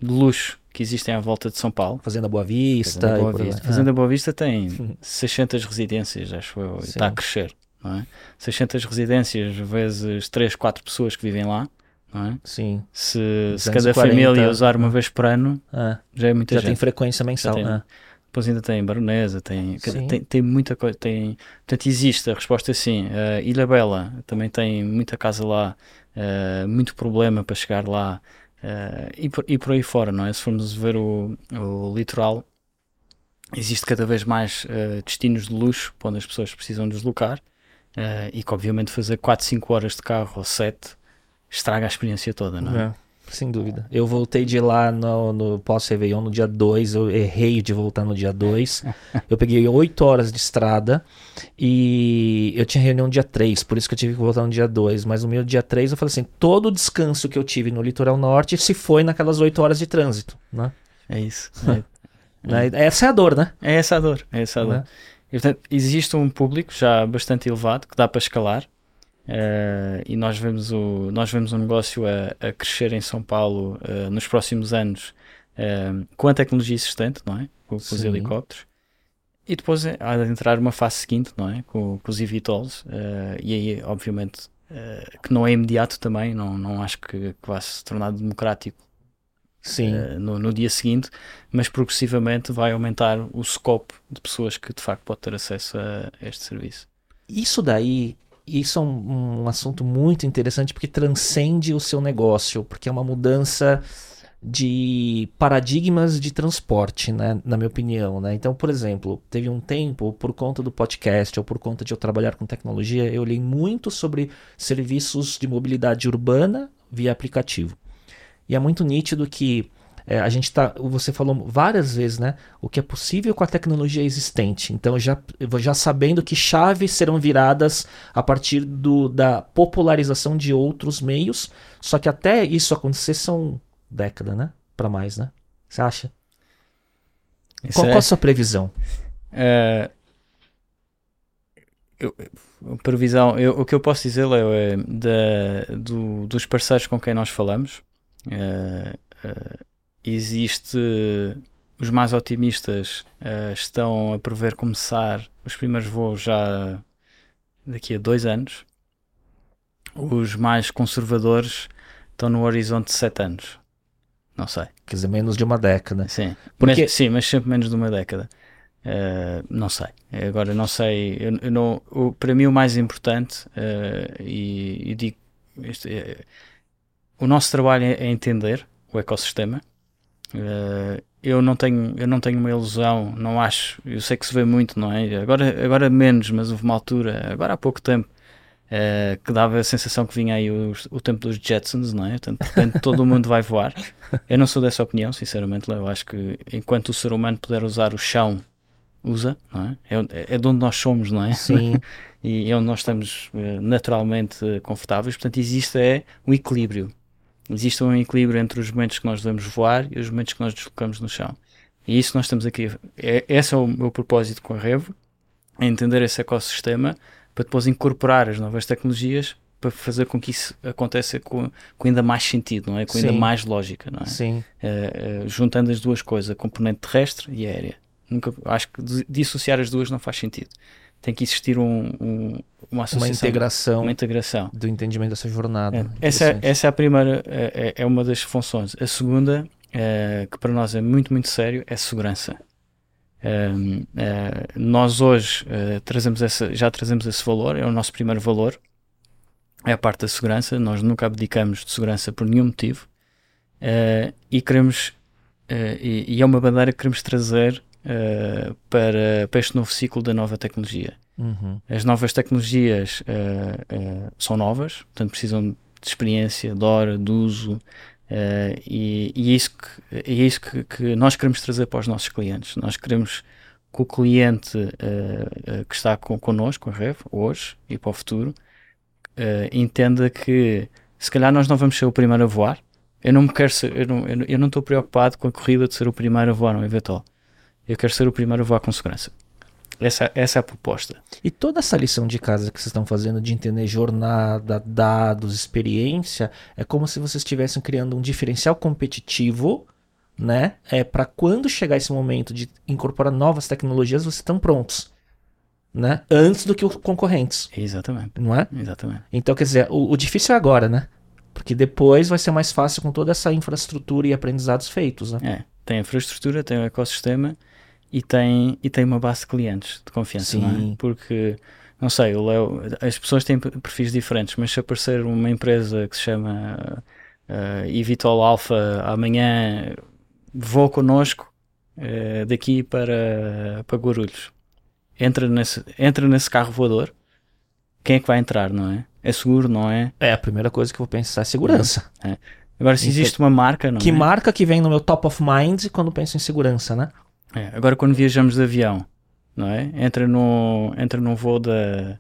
de luxo que existem à volta de São Paulo. Fazenda Boa Vista. Fazenda Boa Vista, Fazenda Boa Vista tem 600 residências, acho eu, e está a crescer. Não é? 600 residências vezes 3, 4 pessoas que vivem lá. Não é? Sim. Se, se cada família usar uma vez por ano, ah, já é muita já gente. tem frequência mensal. Tem, ah. Depois ainda tem Baronesa, tem, tem, tem, muita coisa. Tem, portanto, existe a resposta é sim. Uh, Ilha Bela também tem muita casa lá, uh, muito problema para chegar lá. Uh, e, por, e por aí fora, não é? Se formos ver o, o litoral, existe cada vez mais uh, destinos de luxo onde as pessoas precisam deslocar uh, e que obviamente fazer 4, 5 horas de carro ou 7 estraga a experiência toda, não é? É? sem dúvida. Eu voltei de lá no, no pós-Réveillon no dia 2, eu errei de voltar no dia 2. eu peguei 8 horas de estrada e eu tinha reunião no dia 3, por isso que eu tive que voltar no dia 2. Mas no meu dia 3 eu falei assim: todo o descanso que eu tive no litoral norte se foi naquelas 8 horas de trânsito, né? É isso. É. é. Essa é a dor, né? É essa a dor. É essa a dor. Né? E, portanto, existe um público já bastante elevado que dá para escalar. Uh, e nós vemos o, nós vemos o negócio a, a crescer em São Paulo uh, nos próximos anos uh, com a tecnologia existente, não é? Com, com os helicópteros. E depois há de entrar uma fase seguinte, não é? Com, com os eVTOLs. e aí, obviamente, que não é imediato também, não, não acho que, que vá se tornar democrático Sim. No, no, dia seguinte, mas progressivamente vai aumentar o scope de pessoas que de facto pode ter acesso a este serviço. Isso daí, isso é um, um assunto muito interessante porque transcende o seu negócio, porque é uma mudança de paradigmas de transporte, né, na minha opinião, né? Então, por exemplo, teve um tempo por conta do podcast ou por conta de eu trabalhar com tecnologia, eu li muito sobre serviços de mobilidade urbana via aplicativo. E é muito nítido que é, a gente tá, você falou várias vezes, né? O que é possível com a tecnologia existente. Então, já, já sabendo que chaves serão viradas a partir do, da popularização de outros meios. Só que até isso acontecer são décadas, né? Para mais, né? Você acha? Qual, é... qual, a sua previsão? É, eu, previsão, eu, o que eu posso dizer é, da, do, dos parceiros com quem nós falamos Uh, uh, existe. Os mais otimistas uh, estão a prever começar os primeiros voos já daqui a dois anos. Os mais conservadores estão no horizonte de sete anos. Não sei. Quer dizer, menos de uma década. Sim, Porque... mas, sim, mas sempre menos de uma década. Uh, não sei. Agora, não sei. Eu, eu não, para mim, o mais importante, uh, e, e, digo, isto, é, o nosso trabalho é, entender o ecossistema. Uh, eu não tenho eu não tenho uma ilusão, não acho. Eu sei que se vê muito, não é? Agora agora menos, mas houve uma altura, agora há pouco tempo, uh, que dava a sensação que vinha aí o, o tempo dos Jetsons, não é? Portanto, portanto todo o mundo vai voar. Eu não sou dessa opinião, sinceramente. Eu acho que enquanto o ser humano puder usar o chão, usa, não é? É, é de onde nós somos, não é? Sim. e é onde nós estamos uh, naturalmente confortáveis. Portanto, existe é um equilíbrio existe um equilíbrio entre os momentos que nós devemos voar e os momentos que nós deslocamos no chão. E isso nós estamos aqui. É, esse é o meu propósito com a Revo, é entender esse ecossistema para depois incorporar as novas tecnologias para fazer com que isso aconteça com, com ainda mais sentido, não é? Com Sim. ainda mais lógica, não é? Sim. Uh, uh, juntando as duas coisas, a componente terrestre e aérea. Nunca, acho que dissociar as duas não faz sentido tem que existir um, um, uma associação. Uma integração, uma integração do entendimento dessa jornada. É. Essa, é, essa é a primeira, é, é, é uma das funções. A segunda, é, que para nós é muito, muito sério, é segurança. É, é, nós hoje trazemos essa, já trazemos esse valor, é o nosso primeiro valor, é a parte da segurança. Nós nunca abdicamos de segurança por nenhum motivo e queremos, e, e é uma bandeira que queremos trazer uh, para, para este novo ciclo da nova tecnologia. Uhum. As novas tecnologias uh, uh, são novas, portanto precisam de experiência, de hora, de uso, e, e, é isso, que, é isso que, que, nós queremos trazer para os nossos clientes. Nós queremos que o cliente que está com, connosco, a Rev, hoje e para o futuro, entenda que se calhar nós não vamos ser o primeiro a voar, eu não me quero ser, eu não, eu não estou preocupado com a corrida de ser o primeiro a voar no eventual. Eu quero ser o primeiro a voar com segurança. Essa, essa é a proposta. E toda essa lição de casa que vocês estão fazendo de entender jornada, dados, experiência, é como se vocês estivessem criando um diferencial competitivo, né? É para quando chegar esse momento de incorporar novas tecnologias, vocês estão prontos. Né? Antes do que os concorrentes. Exatamente. Não é? Exatamente. Então, quer dizer, o, o difícil é agora, né? Porque depois vai ser mais fácil com toda essa infraestrutura e aprendizados feitos, né? É, tem a infraestrutura, tem o ecossistema e tem, e tem uma base de clientes de confiança, Sim. não é? Porque, não sei, o Leo, as pessoas têm perfis diferentes, mas se aparecer uma empresa que se chama uh, Evitol Alpha amanhã, vou connosco uh, daqui para, para Guarulhos. Entra nesse, entra nesse carro voador, quem é que vai entrar, não é? É seguro, não é? É, a primeira coisa que eu vou pensar é segurança. É. Agora, se existe uma marca, não que é? marca que vem no meu top of mind quando penso em segurança, né? É, agora quando viajamos de avião, não é? Entra no, entra num voo da,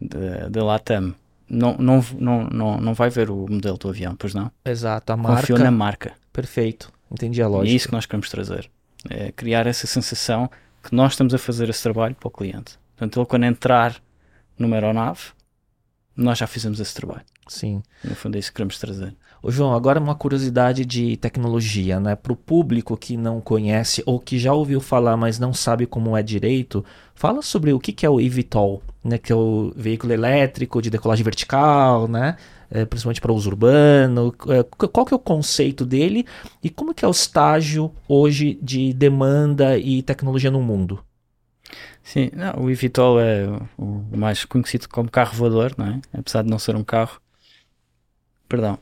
da, da Latam. Não, não, não, não, não vai ver o modelo do avião, pois não? Exato, a marca. Confiou na marca. Perfeito, entendi a lógica. E é isso que nós queremos trazer. É criar essa sensação que nós estamos a fazer esse trabalho para o cliente. Portanto, ele quando entrar numa aeronave, nós já fizemos esse trabalho. Sim. No fundo é isso que queremos trazer. Ô João, agora uma curiosidade de tecnologia, né? Para o público que não conhece ou que já ouviu falar, mas não sabe como é direito, fala sobre o que, é o eVTOL. né, que é o veículo elétrico de decolagem vertical, né, é, principalmente para uso urbano. É, qual que é o conceito dele e como que é o estágio hoje de demanda e tecnologia no mundo? Sim, não, o eVTOL é o mais conhecido como carro voador, não é? apesar de não ser um carro. Perdão.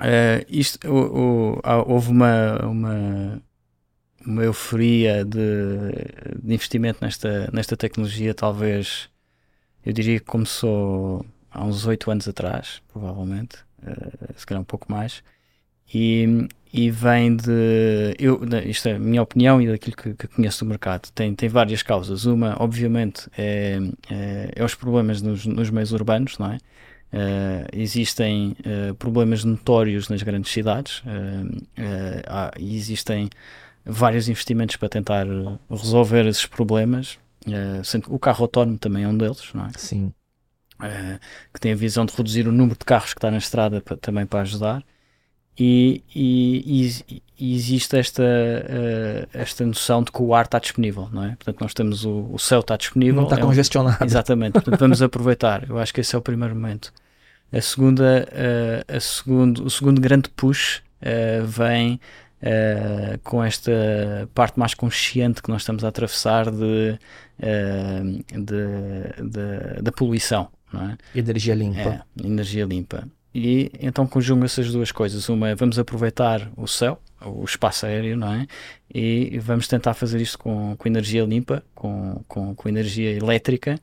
Uh, isto, o, o, houve uma, uma, uma euforia de, de, investimento nesta, nesta tecnologia, talvez eu diria que começou há uns oito anos atrás, provavelmente, uh, se calhar um pouco mais, e, e vem de. Eu, isto é a minha opinião e daquilo que, que conheço do mercado. Tem, tem várias causas. Uma, obviamente, é, é, é os problemas nos, nos meios urbanos, não é? Uh, existem uh, problemas notórios nas grandes cidades uh, há, e existem vários investimentos para tentar resolver esses problemas. sendo o carro autónomo também é um deles, não é? Sim. que tem a visão de reduzir o número de carros que está na estrada para, também para ajudar. E, e, e, existe esta, uh, esta noção de que o ar está disponível, não é? Portanto, nós temos o, o céu está disponível. Não está é congestionado. Um, exatamente, portanto, vamos aproveitar. Eu acho que esse é o primeiro momento. A segunda, uh, a segundo, o segundo grande push uh, vem com esta parte mais consciente que nós estamos a atravessar de, de, de da poluição, não é? Energia limpa. É, energia limpa. E então conjuga essas duas coisas. Uma é vamos aproveitar o céu, o espaço aéreo, não é? E vamos tentar fazer isto com, com energia limpa, com, com, com energia elétrica.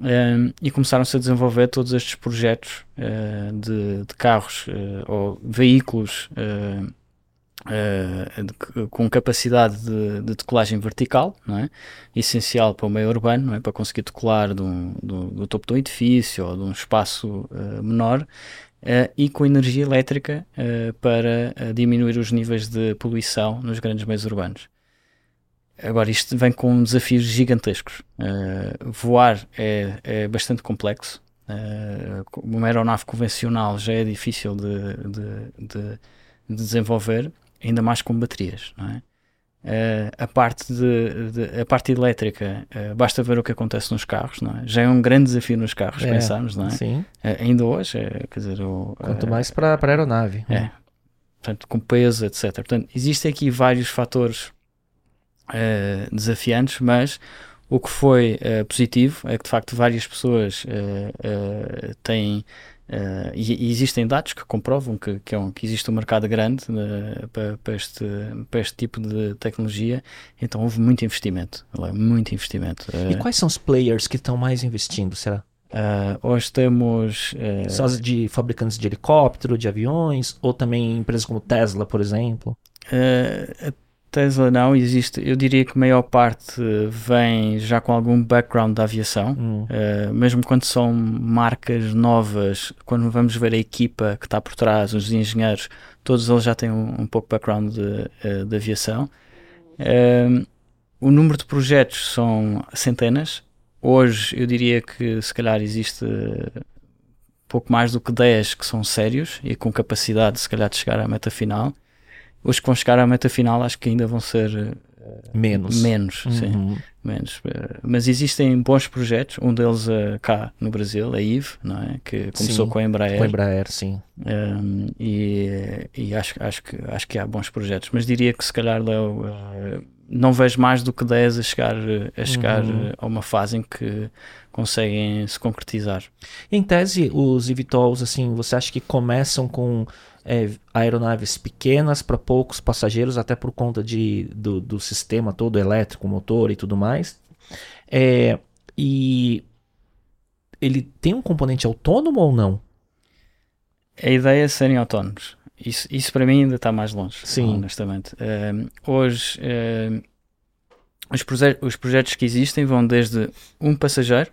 Um, e começaram-se a desenvolver todos estes projetos uh, de, de, carros uh, ou veículos uh, de, com capacidade de, de, decolagem vertical, é? essencial para o meio urbano, é? para conseguir decolar do, do, do topo de um edifício ou de um espaço menor Uh, e com energia elétrica uh, para uh, diminuir os níveis de poluição nos grandes meios urbanos. Agora, isto vem com desafios gigantescos. voar é, é, bastante complexo. uma aeronave convencional já é difícil de, de, de, de desenvolver, ainda mais com baterias. Não é? Uh, a, parte de, de, a parte elétrica, uh, basta ver o que acontece nos carros, não é? já é um grande desafio nos carros, é, pensarmos, não é? Sim. Uh, ainda hoje, quer dizer, o, quanto mais para a aeronave, é, né? portanto, com peso, etc. Portanto, existem aqui vários fatores desafiantes, mas o que foi positivo é que de facto várias pessoas têm Uh, e, e, existem dados que comprovam que, que, é um, que existe um mercado grande uh, para, para, este, para este tipo de tecnologia, então houve muito investimento, muito investimento. Uh, e quais são os players que estão mais investindo, será? hoje temos. Só de fabricantes de helicóptero, de aviões, ou também empresas como Tesla, por exemplo? Tesla não existe, eu diria que a maior parte vem já com algum background da aviação, hum. uh, mesmo quando são marcas novas, quando vamos ver a equipa que está por trás, os engenheiros, todos eles já têm um, um pouco de background de, uh, de aviação. Uh, o número de projetos são centenas. Hoje eu diria que se calhar existe pouco mais do que 10 que são sérios e com capacidade se calhar de chegar à meta final os que vão chegar à meta final acho que ainda vão ser uh, menos. Menos, uhum. sim. Menos. Uh, mas existem bons projetos, um deles uh, cá no Brasil, a IVE, não é? que começou sim, com a Embraer. Com a Embraer, sim. Um, e e acho, acho, que, acho que há bons projetos, mas diria que se calhar, Léo, não vejo mais do que 10 a chegar, a, chegar uhum. a uma fase em que conseguem se concretizar. Em tese, os eVTOLs, assim, você acha que começam com é, aeronaves pequenas para poucos passageiros, até por conta de, do, do sistema todo elétrico, motor e tudo mais. É, e ele tem um componente autônomo ou não? A ideia é serem autónomos. Isso, isso para mim ainda está mais longe, Sim. honestamente. Uh, hoje, uh, os, proje os projetos que existem vão desde um passageiro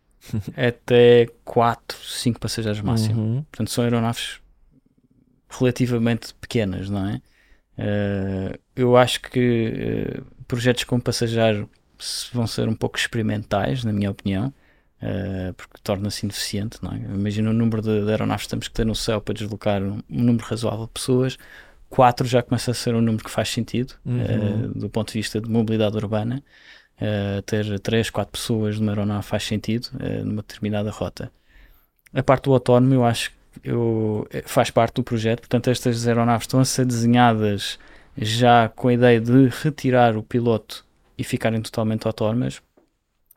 até 4, 5 passageiros máximo. Uhum. Portanto, são aeronaves relativamente pequenas, não é? Uh, eu acho que uh, projetos com passageiro vão ser um pouco experimentais, na minha opinião, uh, porque torna-se ineficiente, não é? Imagina o número de, de, aeronaves que temos que ter no céu para deslocar um, um, número razoável de pessoas. Quatro já começa a ser um número que faz sentido uhum. do ponto de vista de mobilidade urbana. Ter 3, 4 pessoas numa aeronave faz sentido numa determinada rota. A parte do autónomo, eu acho que eu, faz parte do projeto, portanto, estas aeronaves estão a ser desenhadas já com a ideia de retirar o piloto e ficarem totalmente autónomas,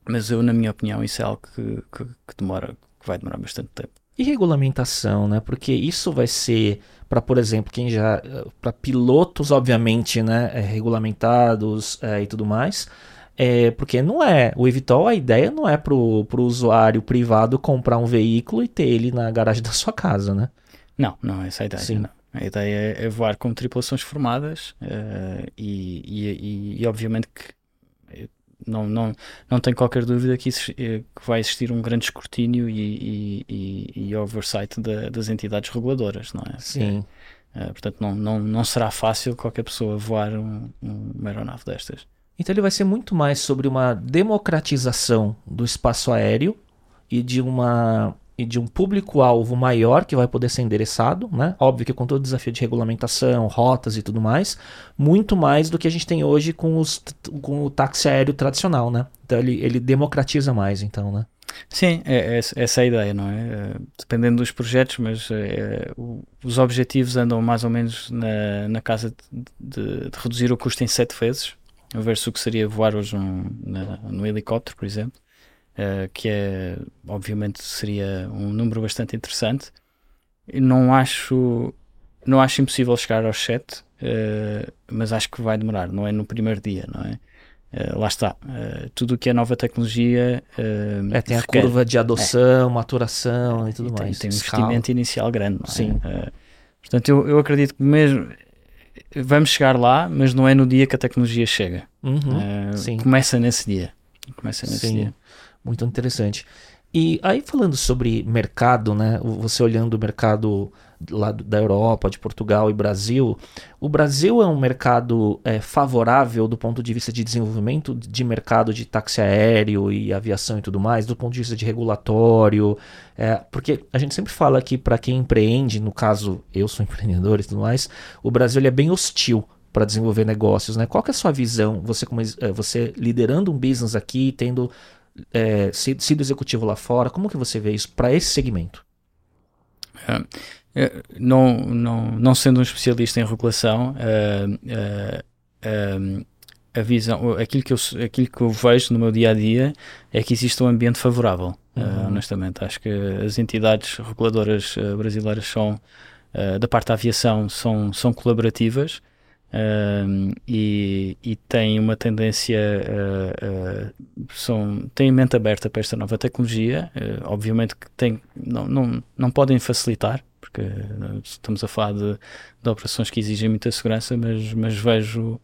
mas eu, na minha opinião, isso é algo que, que, que demora, que vai demorar bastante tempo. E regulamentação, né? Porque isso vai ser para, por exemplo, quem já. para pilotos, obviamente, né? É, regulamentados é, e tudo mais. É, porque não é. O Evitol, a ideia não é para o usuário privado comprar um veículo e ter ele na garagem da sua casa, né? Não, não é essa a ideia. Sim. Não. A ideia é voar com tripulações formadas uh, e, e, e, e, obviamente que não, não, não tenho qualquer dúvida que, isso, eh, que vai existir um grande escrutínio e, e, e oversight da, das entidades reguladoras, não é? Sim. É, portanto, não, não, não será fácil qualquer pessoa voar um, um, uma aeronave destas. Então, ele vai ser muito mais sobre uma democratização do espaço aéreo e de uma e de um público-alvo maior que vai poder ser endereçado, né? Óbvio que com todo o desafio de regulamentação, rotas e tudo mais, muito mais do que a gente tem hoje com, os, com o táxi aéreo tradicional, né? Então ele, ele democratiza mais, então, né? Sim, é, é, essa é a ideia, não é? é dependendo dos projetos, mas é, os objetivos andam mais ou menos na, na casa de, de, de, reduzir o custo em sete vezes, versus o que seria voar hoje um, na, no helicóptero, por exemplo. Uh, que é, obviamente, seria um número bastante interessante. Não acho, não acho impossível chegar aos 7, uh, eh, mas acho que vai demorar, não é no primeiro dia, não é? Uh, lá está, tudo o que é nova tecnologia. é, tem a curva de adoção, é. maturação e tudo e mais. Tem, tem um investimento inicial grande, é? Sim. portanto, eu, eu acredito que mesmo vamos chegar lá, mas não é no dia que a tecnologia chega. Uhum, começa nesse dia. Começa nesse sim. dia. Muito interessante. E aí falando sobre mercado, né? Você olhando o mercado lá da Europa, de Portugal e Brasil, o Brasil é um mercado é, favorável do ponto de vista de desenvolvimento de mercado de táxi aéreo e aviação e tudo mais, do ponto de vista de regulatório, é, porque a gente sempre fala que para quem empreende, no caso eu sou empreendedor e tudo mais, o Brasil é bem hostil para desenvolver negócios, né? Qual é a sua visão? Você como é, você liderando um business aqui, tendo é, sido executivo lá fora, como que você vê isso para esse segmento? É, é, não, não, não sendo um especialista em regulação, é, a visão, aquilo que, eu, aquilo que eu vejo no meu dia a dia é que existe um ambiente favorável. Uhum. honestamente, acho que as entidades reguladoras brasileiras são, da parte da aviação, são, são colaborativas Uh, e, e tem uma tendência, uh, uh, são, têm mente aberta para esta nova tecnologia. obviamente que tem, não, não, não podem facilitar, porque estamos a falar de, de operações que exigem muita segurança, mas, mas vejo,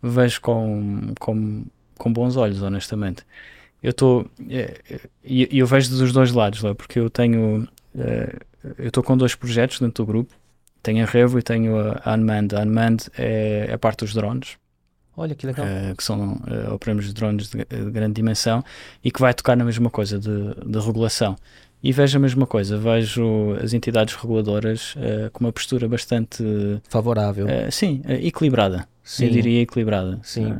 vejo com, com, com bons olhos, honestamente. Eu estou, e eu, vejo dos dois lados, porque eu tenho, eu estou com dois projetos dentro do grupo tenho a Revo e tenho a Unmanned. A Unmanned é a parte dos drones. Olha que legal. Uh, que são uh, operamos de drones de, de, grande dimensão e que vai tocar na mesma coisa de, de regulação. E vejo a mesma coisa, vejo as entidades reguladoras uh, com uma postura bastante favorável. Sim, equilibrada. Sim. Eu diria equilibrada. Sim,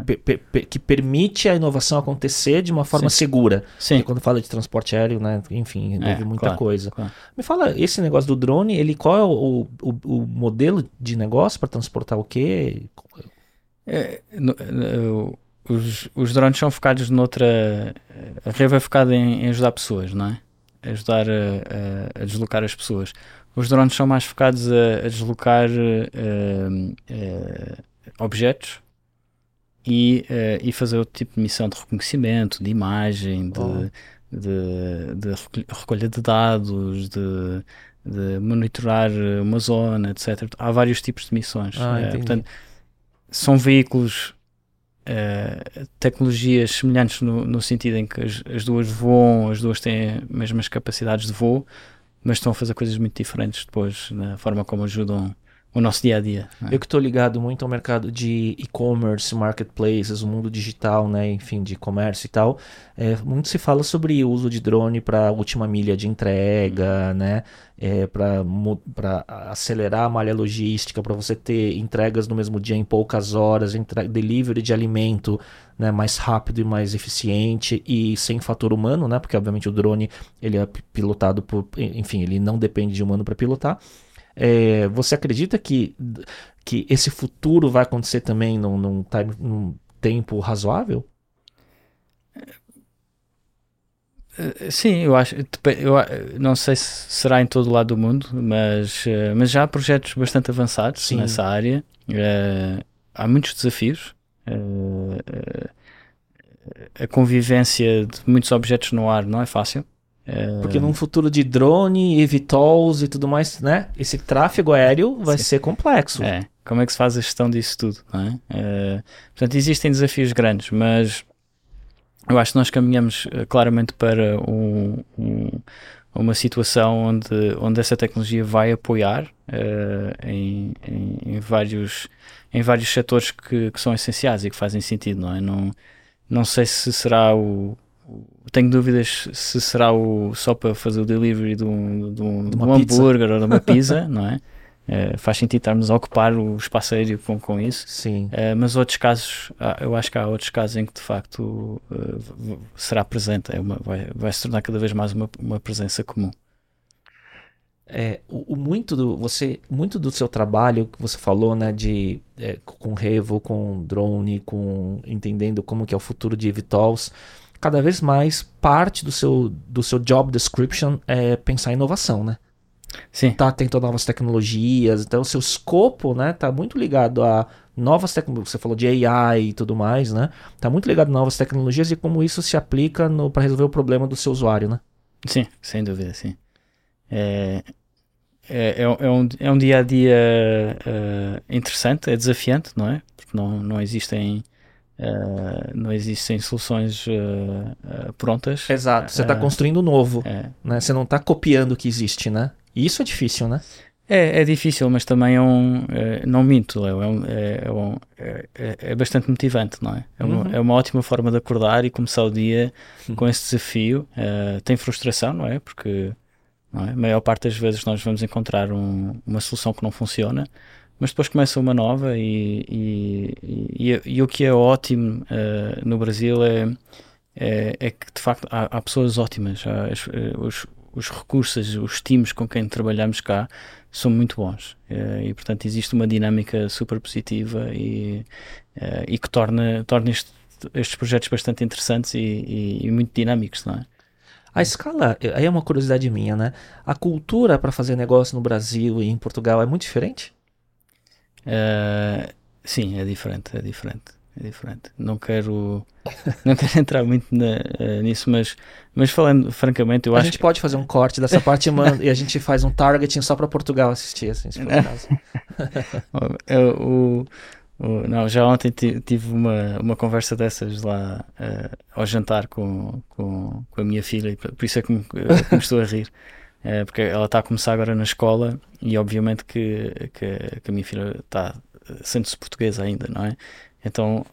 que permite a inovação acontecer de uma forma sim. segura. Sim. Porque quando fala de transporte aéreo, né, enfim, envolve é, muita claro, coisa. Claro. Me fala, esse negócio do drone, ele qual é o, o, o modelo de negócio para transportar o quê? É, no, no, os, os drones são focados noutra. A Revo é focada em, em ajudar pessoas, não é? ajudar a, a, a, deslocar as pessoas. Os drones são mais focados a, a deslocar uh, uh, objetos e, uh, e fazer outro tipo de missão de reconhecimento, de imagem, de, oh. de, de, recolha de dados, de, de, monitorar uma zona, etc. Há vários tipos de missões. Ah, portanto, são veículos uh, tecnologias semelhantes no, no, sentido em que as, as, duas voam, as duas têm as mesmas capacidades de voo, mas estão a fazer coisas muito diferentes depois na forma como ajudam o nosso dia a dia. Eu que estou ligado muito ao mercado de e-commerce, marketplaces, o mundo digital, né, enfim, de comércio e tal. É, muito se fala sobre o uso de drone para última milha de entrega, né, é, para acelerar a malha logística, para você ter entregas no mesmo dia em poucas horas, delivery de alimento né, mais rápido e mais eficiente e sem fator humano, né, porque obviamente o drone ele é pilotado por, enfim, ele não depende de humano para pilotar. É, você acredita que, que esse futuro vai acontecer também num, num, time, num tempo razoável? É, sim, eu acho. Eu não sei se será em todo o lado do mundo, mas, é, mas já há projetos bastante avançados Sim. nessa área. Uh, há muitos desafios. Uh, a convivência de muitos objetos no ar não é fácil. Porque num futuro de drone, evitols e tudo mais, né? Esse tráfego aéreo vai Sim. ser complexo. É. Como é que se faz a gestão disso tudo? É? Uh, portanto, existem desafios grandes, mas eu acho que nós caminhamos uh, claramente para um, um, uma situação onde, onde essa tecnologia vai apoiar uh, em, em, em, vários, em vários setores que, que, são essenciais e que fazem sentido, não é? Não, não sei se será o tenho dúvidas se será o, só para fazer o delivery de um, de um, de um hambúrguer ou de uma pizza, não é? Uh, faz sentido estarmos a ocupar o espaço aéreo com, com isso. Sim. Uh, mas outros casos, eu acho que há outros casos em que de facto uh, será presente, é uma, vai, vai se tornar cada vez mais uma, uma presença comum. É, o, o, muito do você muito do seu trabalho que você falou né de é, com Revo com drone com entendendo como que é o futuro de Evitols cada vez mais parte do seu, do seu job description é pensar em inovação, né? Sim. Tá tentando novas tecnologias, então o seu escopo, né, tá muito ligado a novas tecnologias, você falou de AI e tudo mais, né? Tá muito ligado a novas tecnologias e como isso se aplica para resolver o problema do seu usuário, né? Sim, sem dúvida, sim. É, é, é, é um, é um dia a dia uh, interessante, é desafiante, não é? Porque não, não existem Uh, não existem soluções uh, uh, prontas. Exato, você está construindo novo. É. Né? Você não está copiando o que existe, né? E isso é difícil, né? É, é difícil, mas também é um. É, não minto, é, um, é, é um, é, é, bastante motivante, não é? É uma, uhum. é uma ótima forma de acordar e começar o dia uhum. com esse desafio. tem frustração, não é? Porque não é? a maior parte das vezes nós vamos encontrar um, uma solução que não funciona mas depois começa uma nova e, e, e, e o que é ótimo uh, no Brasil é, é, é, que de facto há, há pessoas ótimas, há, eh, os, os recursos, os times com quem trabalhamos cá são muito bons uh, e portanto existe uma dinâmica super positiva e, uh, e que torna, torna este, estes projetos bastante interessantes e, e muito dinâmicos, não é? A escala, aí é uma curiosidade minha, né? A cultura para fazer negócio no Brasil e em Portugal é muito diferente? Uh, sim, é diferente, é diferente, é diferente. Não quero, não quero entrar muito na, uh, nisso, mas, mas falando francamente, eu a acho. A gente pode fazer um corte dessa parte e, manda, e a gente faz um targeting só para Portugal assistir, assim, se for o caso. o, o, não, já ontem tive uma, uma conversa dessas lá uh, ao jantar com, com, com a minha filha, por isso é que me, que me estou a rir. É, porque ela está a começar agora na escola e obviamente que, que, que a minha filha está sente-se portuguesa ainda, não é? Então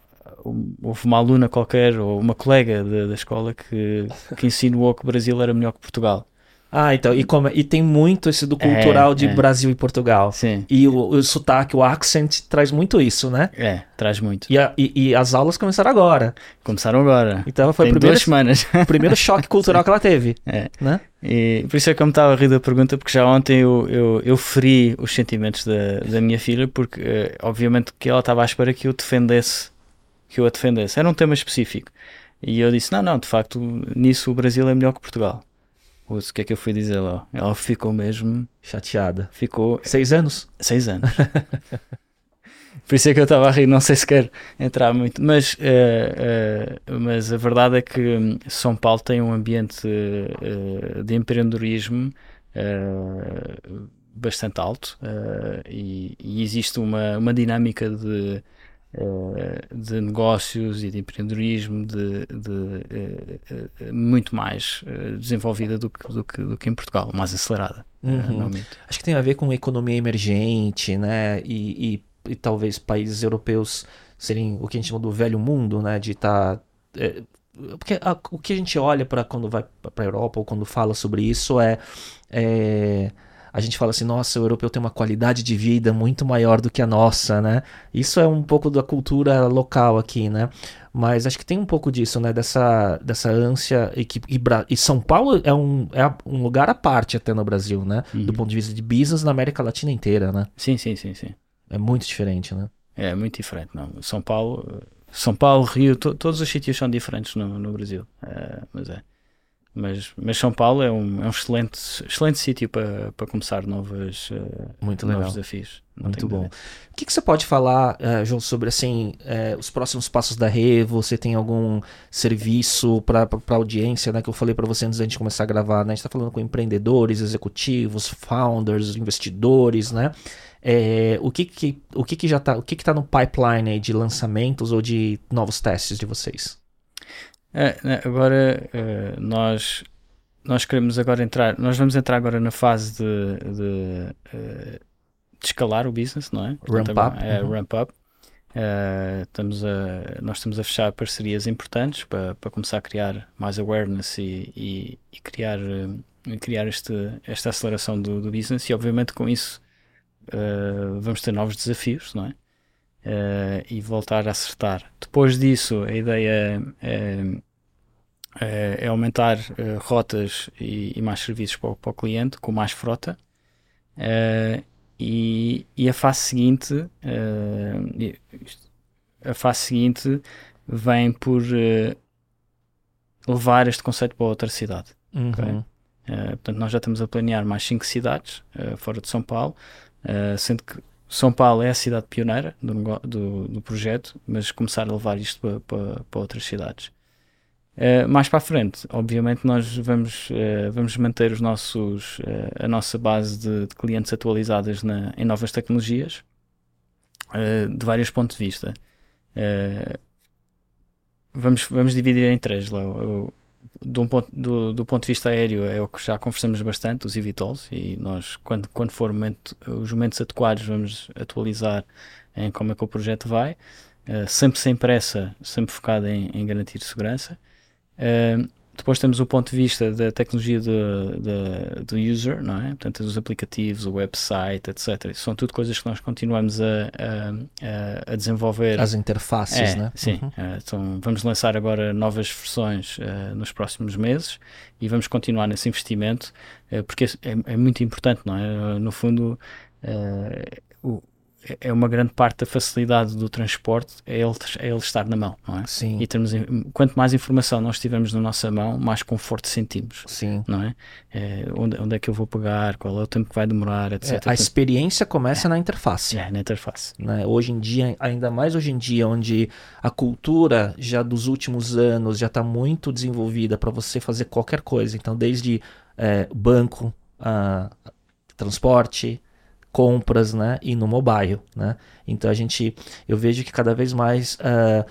houve uma aluna qualquer ou uma colega da escola que, que insinuou que o Brasil era melhor que Portugal. Ah, então, e, como, e tem muito esse do cultural é, de é. Brasil e Portugal. Sim. E o, o sotaque, o accent traz muito isso, né? É, traz muito. E, a, e, e, as aulas começaram agora. Começaram agora. Então foi tem o primeiro, duas semanas. o primeiro choque cultural que ela teve. É. Né? E por isso é que eu me estava a rir da pergunta, porque já ontem eu, eu, eu feri os sentimentos da, da minha filha, porque eh, obviamente que ela estava à espera que eu defendesse, que eu a defendesse. Era um tema específico. E eu disse, não, não, de facto, nisso o Brasil é melhor que Portugal. O que é que eu fui dizer lá? Ela ficou mesmo chateada. Ficou. Seis anos? Seis anos. Por isso é que eu estava a rir, não sei se quer entrar muito. Mas, uh, uh, mas a verdade é que hum, São Paulo tem um ambiente uh, de empreendedorismo bastante alto e, e, existe uma, uma dinâmica de, de negócios e de empreendedorismo de, de uh, muito mais desenvolvida do que, do, que, do que em Portugal, mais acelerada. Uhum. Acho que tem a ver com economia emergente, né? E, e, e, talvez países europeus serem o que a gente chama do velho mundo, né? De estar. Tá, é, porque a, o que a gente olha para quando vai para a Europa ou quando fala sobre isso é, é a gente fala assim, nossa, o europeu tem uma qualidade de vida muito maior do que a nossa, né? Isso é um pouco da cultura local aqui, né? Mas acho que tem um pouco disso, né? Dessa, dessa ânsia. E, que, e, e São Paulo é um, é um lugar à parte até no Brasil, né? Uhum. Do ponto de vista de business na América Latina inteira, né? Sim, sim, sim, sim. É muito diferente, né? É, muito diferente, não. São Paulo, São Paulo, Rio, to, todos os sítios são diferentes no, no Brasil. É, mas é. Mas, mas São Paulo é um, é um excelente, excelente sítio para, para começar novas, uh, Muito novos legal. desafios. Muito bom. O que, que você pode falar, uh, João, sobre assim, uh, os próximos passos da Revo? Você tem algum serviço para a audiência, né? Que eu falei para você antes da gente começar a gravar, né? A gente está falando com empreendedores, executivos, founders, investidores, né? É, o que, que, o que, que já está o que, que tá no pipeline de lançamentos ou de novos testes de vocês? É, né, agora uh, nós nós queremos agora entrar, nós vamos entrar agora na fase de, de, uh, de escalar o business, não é? Ramp up. É, uhum. ramp up. Uh, estamos a, nós estamos a fechar parcerias importantes para, para começar a criar mais awareness e, e, e criar, criar este, esta aceleração do, do business e obviamente com isso uh, vamos ter novos desafios, não é? Uh, e voltar a acertar. Depois disso, a ideia é, é, é aumentar uh, rotas e, e, mais serviços para o, para o, cliente, com mais frota. Uh, e, e, a fase seguinte, a fase seguinte vem por levar este conceito para outra cidade. Uhum. Okay? Uh, portanto, nós já estamos a planear mais cinco cidades uh, fora de São Paulo, uh, sendo que são Paulo é a cidade pioneira do, do, do projeto, mas começar a levar isto para, para, para outras cidades. Uh, mais para a frente, obviamente, nós vamos, uh, vamos manter os nossos, uh, a nossa base de, de clientes atualizadas na, em novas tecnologias, de vários pontos de vista. vamos, vamos dividir em três. Lá, do, ponto, do, do, ponto de vista aéreo é o que já conversamos bastante, os eVTOLs, e nós, quando, quando for momento, os momentos adequados, vamos atualizar em como é que o projeto vai, uh, sempre sem pressa, sempre focado em, em garantir segurança. Uh, depois temos o ponto de vista da tecnologia de, do user, não é? Portanto, os aplicativos, o website, etc. São tudo coisas que nós continuamos a, a, a desenvolver. As interfaces, é, né? Sim. Uhum. Uh, então, vamos lançar agora novas versões uh, nos próximos meses e vamos continuar nesse investimento, uh, porque é, é, muito importante, não é? No fundo, o é uma grande parte da facilidade do transporte é ele, é ele estar na mão, não é? Sim. E temos, quanto mais informação nós tivermos na nossa mão, mais conforto sentimos. Sim. Não é? é onde, onde, é que eu vou pegar, qual é o tempo que vai demorar, etc. É, a experiência começa é. na interface. É, na interface. Né? Hoje em dia, ainda mais hoje em dia, onde a cultura já dos últimos anos já está muito desenvolvida para você fazer qualquer coisa. Então, desde é, banco, a, transporte, compras, né, e no mobile, né? Então a gente, eu vejo que cada vez mais uh,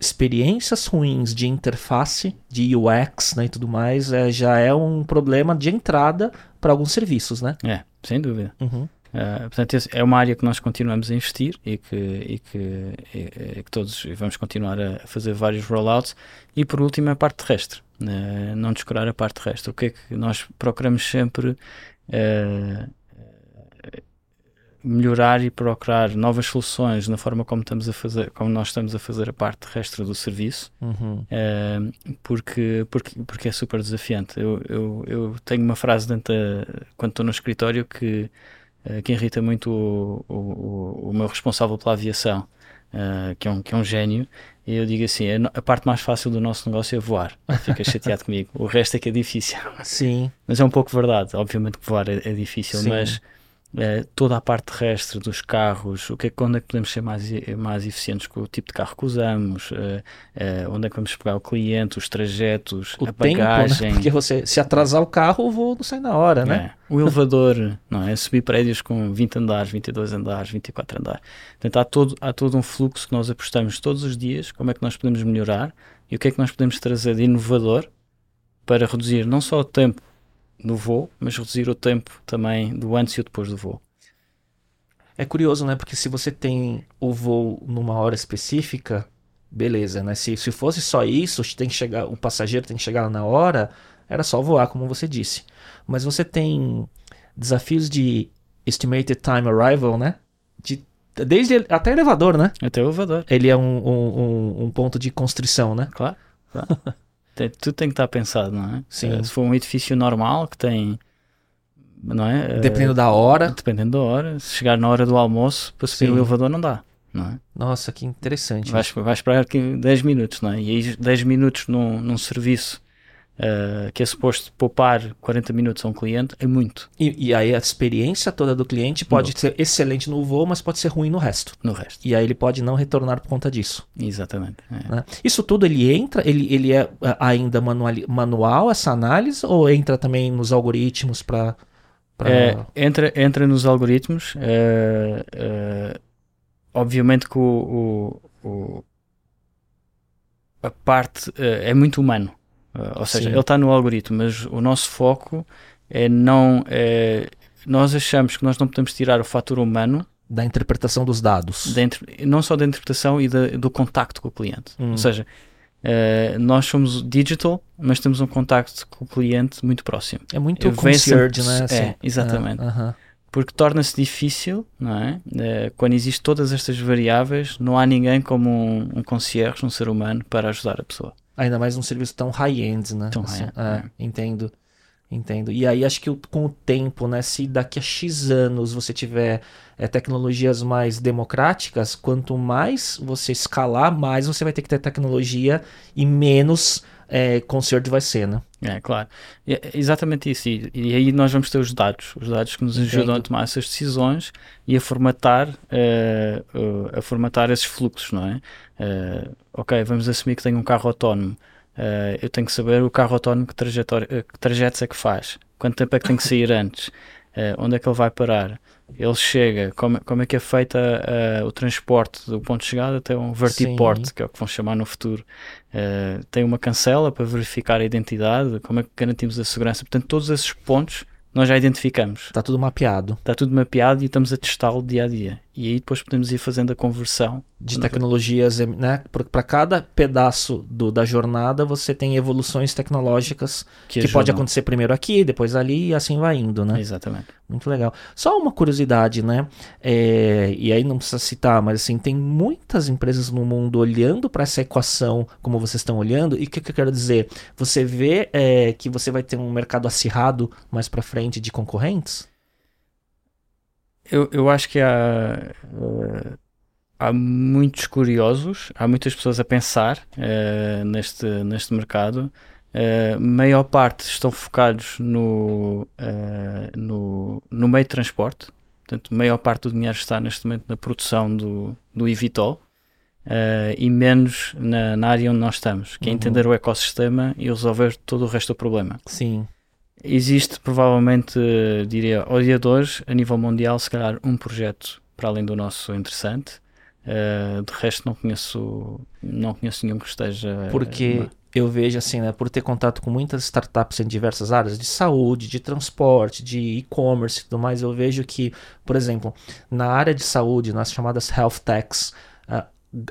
experiências ruins de interface, de UX, né, e tudo mais, é, já é um problema de entrada para alguns serviços, né? É, sem dúvida. Uhum. Uh, portanto, é uma área que nós continuamos a investir e que, e que, e, e que todos vamos continuar a fazer vários rollouts. E por último, a parte terrestre. Uh, não descurar a parte terrestre. O que é que nós procuramos sempre uh, melhorar e procurar novas soluções na forma como estamos a fazer, como nós estamos a fazer a parte terrestre do serviço, uhum. uh, porque, porque, porque é super desafiante. Eu, eu, eu tenho uma frase dentro da, quando estou no escritório que, uh, que irrita muito o, o, o, meu responsável pela aviação, uh, que, é um, que é um gênio, e eu digo assim: a, parte mais fácil do nosso negócio é voar. Fica chateado comigo. O resto é que é difícil. Sim. Mas é um pouco verdade. Obviamente que voar é, é difícil, Sim. mas é, toda a parte terrestre dos carros, o que é, onde é que podemos ser mais, mais eficientes com o tipo de carro que usamos, é, é, onde é que vamos pegar o cliente, os trajetos, o a tempo, bagagem. Né? Porque você, se atrasar o carro, o voo não sai na hora, né? É, o elevador, não é? Subir prédios com 20 andares, 22 andares, 24 andares. Portanto, há todo, há todo um fluxo que nós apostamos todos os dias, como é que nós podemos melhorar e o que é que nós podemos trazer de inovador para reduzir não só o tempo no voo, mas reduzir o tempo também do antes e o depois do voo. É curioso, né? Porque se você tem o voo numa hora específica, beleza, né? Se, se fosse só isso, tem que chegar, o passageiro tem que chegar na hora, era só voar, como você disse. Mas você tem desafios de estimated time arrival, né? De, desde até elevador, né? Até elevador. Ele é um, um, um, um ponto de constrição, né? Claro. claro. tem, tudo tem que estar pensado, não é? Sim. Se for um edifício normal que tem não é? Dependendo da hora. Dependendo da hora. Se chegar na hora do almoço, para subir Sim. o elevador não dá. Não é? Nossa, que interessante. Vais, vais esperar aqui 10 minutos, não é? E aí 10 minutos num, num serviço uh, que é suposto poupar 40 minutos a um cliente é muito. E, e aí a experiência toda do cliente pode ser excelente no voo, mas pode ser ruim no resto. No resto. E aí ele pode não retornar por conta disso. Exatamente. É. Né? Isso tudo ele entra, ele, ele é ainda manual, manual essa análise ou entra também nos algoritmos para Pra... É, entra, entra nos algoritmos. É, obviamente que o, o, o a parte é muito humano. Ou seja, Sim. ele está no algoritmo, mas o nosso foco é não. É, nós achamos que nós não podemos tirar o fator humano da interpretação dos dados. não só da interpretação e da, do contacto com o cliente. Hum. Ou seja, Uh, nós somos digital, mas temos um contacto com o cliente muito próximo. É muito concierge, né? Assim. É, exatamente. Uh -huh. Porque torna-se difícil, não é? Uh, quando existem todas estas variáveis, não há ninguém como um, um concierge, um ser humano, para ajudar a pessoa. Ainda mais um serviço tão high-end, né? Tão assim, high é, Entendo. Entendo. E aí acho que com o tempo, né, se daqui a X anos você tiver é, tecnologias mais democráticas, quanto mais você escalar, mais você vai ter que ter tecnologia e menos é, concerto vai ser, né? É, claro. É exatamente isso. E, e, aí nós vamos ter os dados, os dados que nos Entendo. ajudam a tomar essas decisões e a formatar, uh, uh, a formatar esses fluxos, não é? Uh, ok, vamos assumir que tenho um carro autónomo. Uh, eu tenho que saber o carro autónomo que, uh, que trajetos é que faz, quanto tempo é que tem que sair antes, uh, onde é que ele vai parar, ele chega, como, como é que é feita o transporte do ponto de chegada até um vertiport, Sim. que é o que vão chamar no futuro. tem uma cancela para verificar a identidade, como é que garantimos a segurança. Portanto, todos esses pontos nós já identificamos. Está tudo mapeado. Está tudo mapeado e estamos a testá-lo dia a dia. E aí depois podemos ir fazendo a conversão. De tecnologias, né? Para cada pedaço do, da jornada você tem evoluções tecnológicas que, que pode acontecer primeiro aqui, depois ali e assim vai indo, né? Exatamente. Muito legal. Só uma curiosidade, né? É, e aí não precisa citar, mas assim, tem muitas empresas no mundo olhando para essa equação como vocês estão olhando. E o que, que, eu quero dizer? Você vê é, que você vai ter um mercado acirrado mais para frente de concorrentes? Eu, eu acho que há, uh, há muitos curiosos, há muitas pessoas a pensar uh, neste, neste mercado. Uh, maior parte estão focados no, uh, no, no meio de transporte, portanto, maior parte do dinheiro está neste momento na produção do, do eVTOL uh, e menos na, na, área onde nós estamos, que é uhum. entender o ecossistema e resolver todo o resto do problema. Sim. Existe provavelmente, diria, odiadores a nível mundial, se calhar um projeto para além do nosso interessante. Uh, de resto não conheço, não conheço nenhum que esteja. Porque uma... eu vejo assim, né, por ter contato com muitas startups em diversas áreas, de saúde, de transporte, de e-commerce e tudo mais, eu vejo que, por exemplo, na área de saúde, nas chamadas health techs,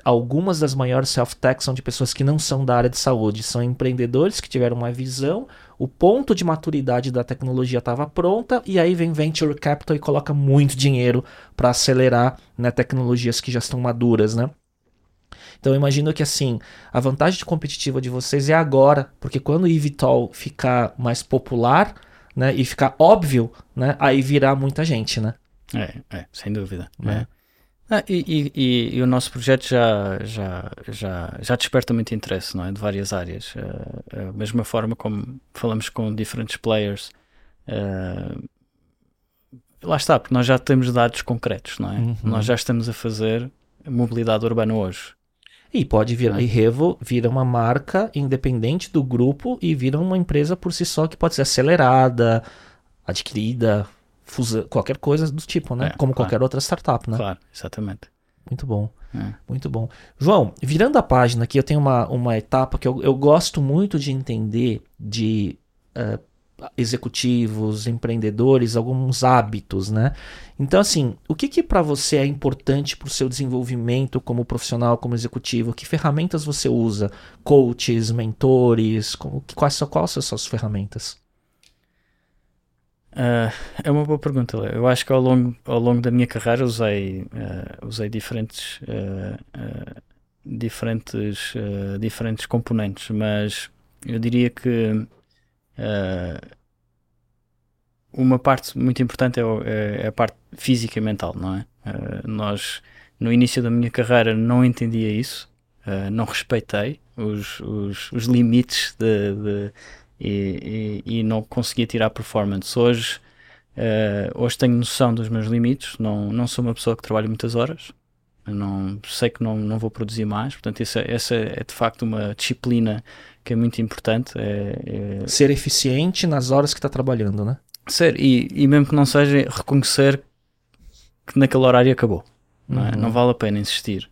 algumas das maiores health techs são de pessoas que não são da área de saúde, são empreendedores que tiveram uma visão o ponto de maturidade da tecnologia estava pronta e aí vem venture capital e coloca muito dinheiro para acelerar né, tecnologias que já estão maduras, né? Então eu imagino que assim, a vantagem competitiva de vocês é agora, porque quando o eVTOL ficar mais popular, né, e ficar óbvio, né, aí virá muita gente, né? É, é sem dúvida. É. é. Ah, e, e, e, o nosso projeto já, já, já, já desperta muito interesse não é? de várias áreas. Uh, uh, mesma forma como falamos com diferentes players, uh, lá está, porque nós já temos dados concretos, não é? Uhum. Nós já estamos a fazer mobilidade urbana hoje. E pode virar, e Revo vira uma marca independente do grupo e vira uma empresa por si só que pode ser acelerada, adquirida, fusa, qualquer coisa do tipo, né? É, Como claro. qualquer outra startup, né? Claro, exatamente. Muito bom, É. muito bom. João, virando a página aqui, eu tenho uma, uma etapa que eu, eu gosto muito de entender de eh, executivos, empreendedores, alguns hábitos, né? Então, assim, o que que para você é importante para o seu desenvolvimento como profissional, como executivo? Que ferramentas você usa? Coaches, mentores? Como, quais, são, quais são as suas ferramentas? Ah, é uma boa pergunta. Eu acho que ao longo, ao longo da minha carreira usei, ah, usei diferentes, ah, diferentes, diferentes componentes, mas eu diria que uma parte muito importante é, é- é a parte física e mental, não é? Nós, no início da minha carreira, não entendia isso, não respeitei os, os, os limites de- de, e, e- e não conseguia tirar performance. Hoje, eh, hoje tenho noção dos meus limites, não, não sou uma pessoa que trabalha muitas horas, não, sei que não, não vou produzir mais, portanto, essa, essa é de facto uma disciplina que é muito importante. É, é Ser eficiente nas horas que está trabalhando, né? ser, e, e mesmo que não seja, reconhecer que naquele horário acabou. Não, é? Uhum. Não vale a pena insistir.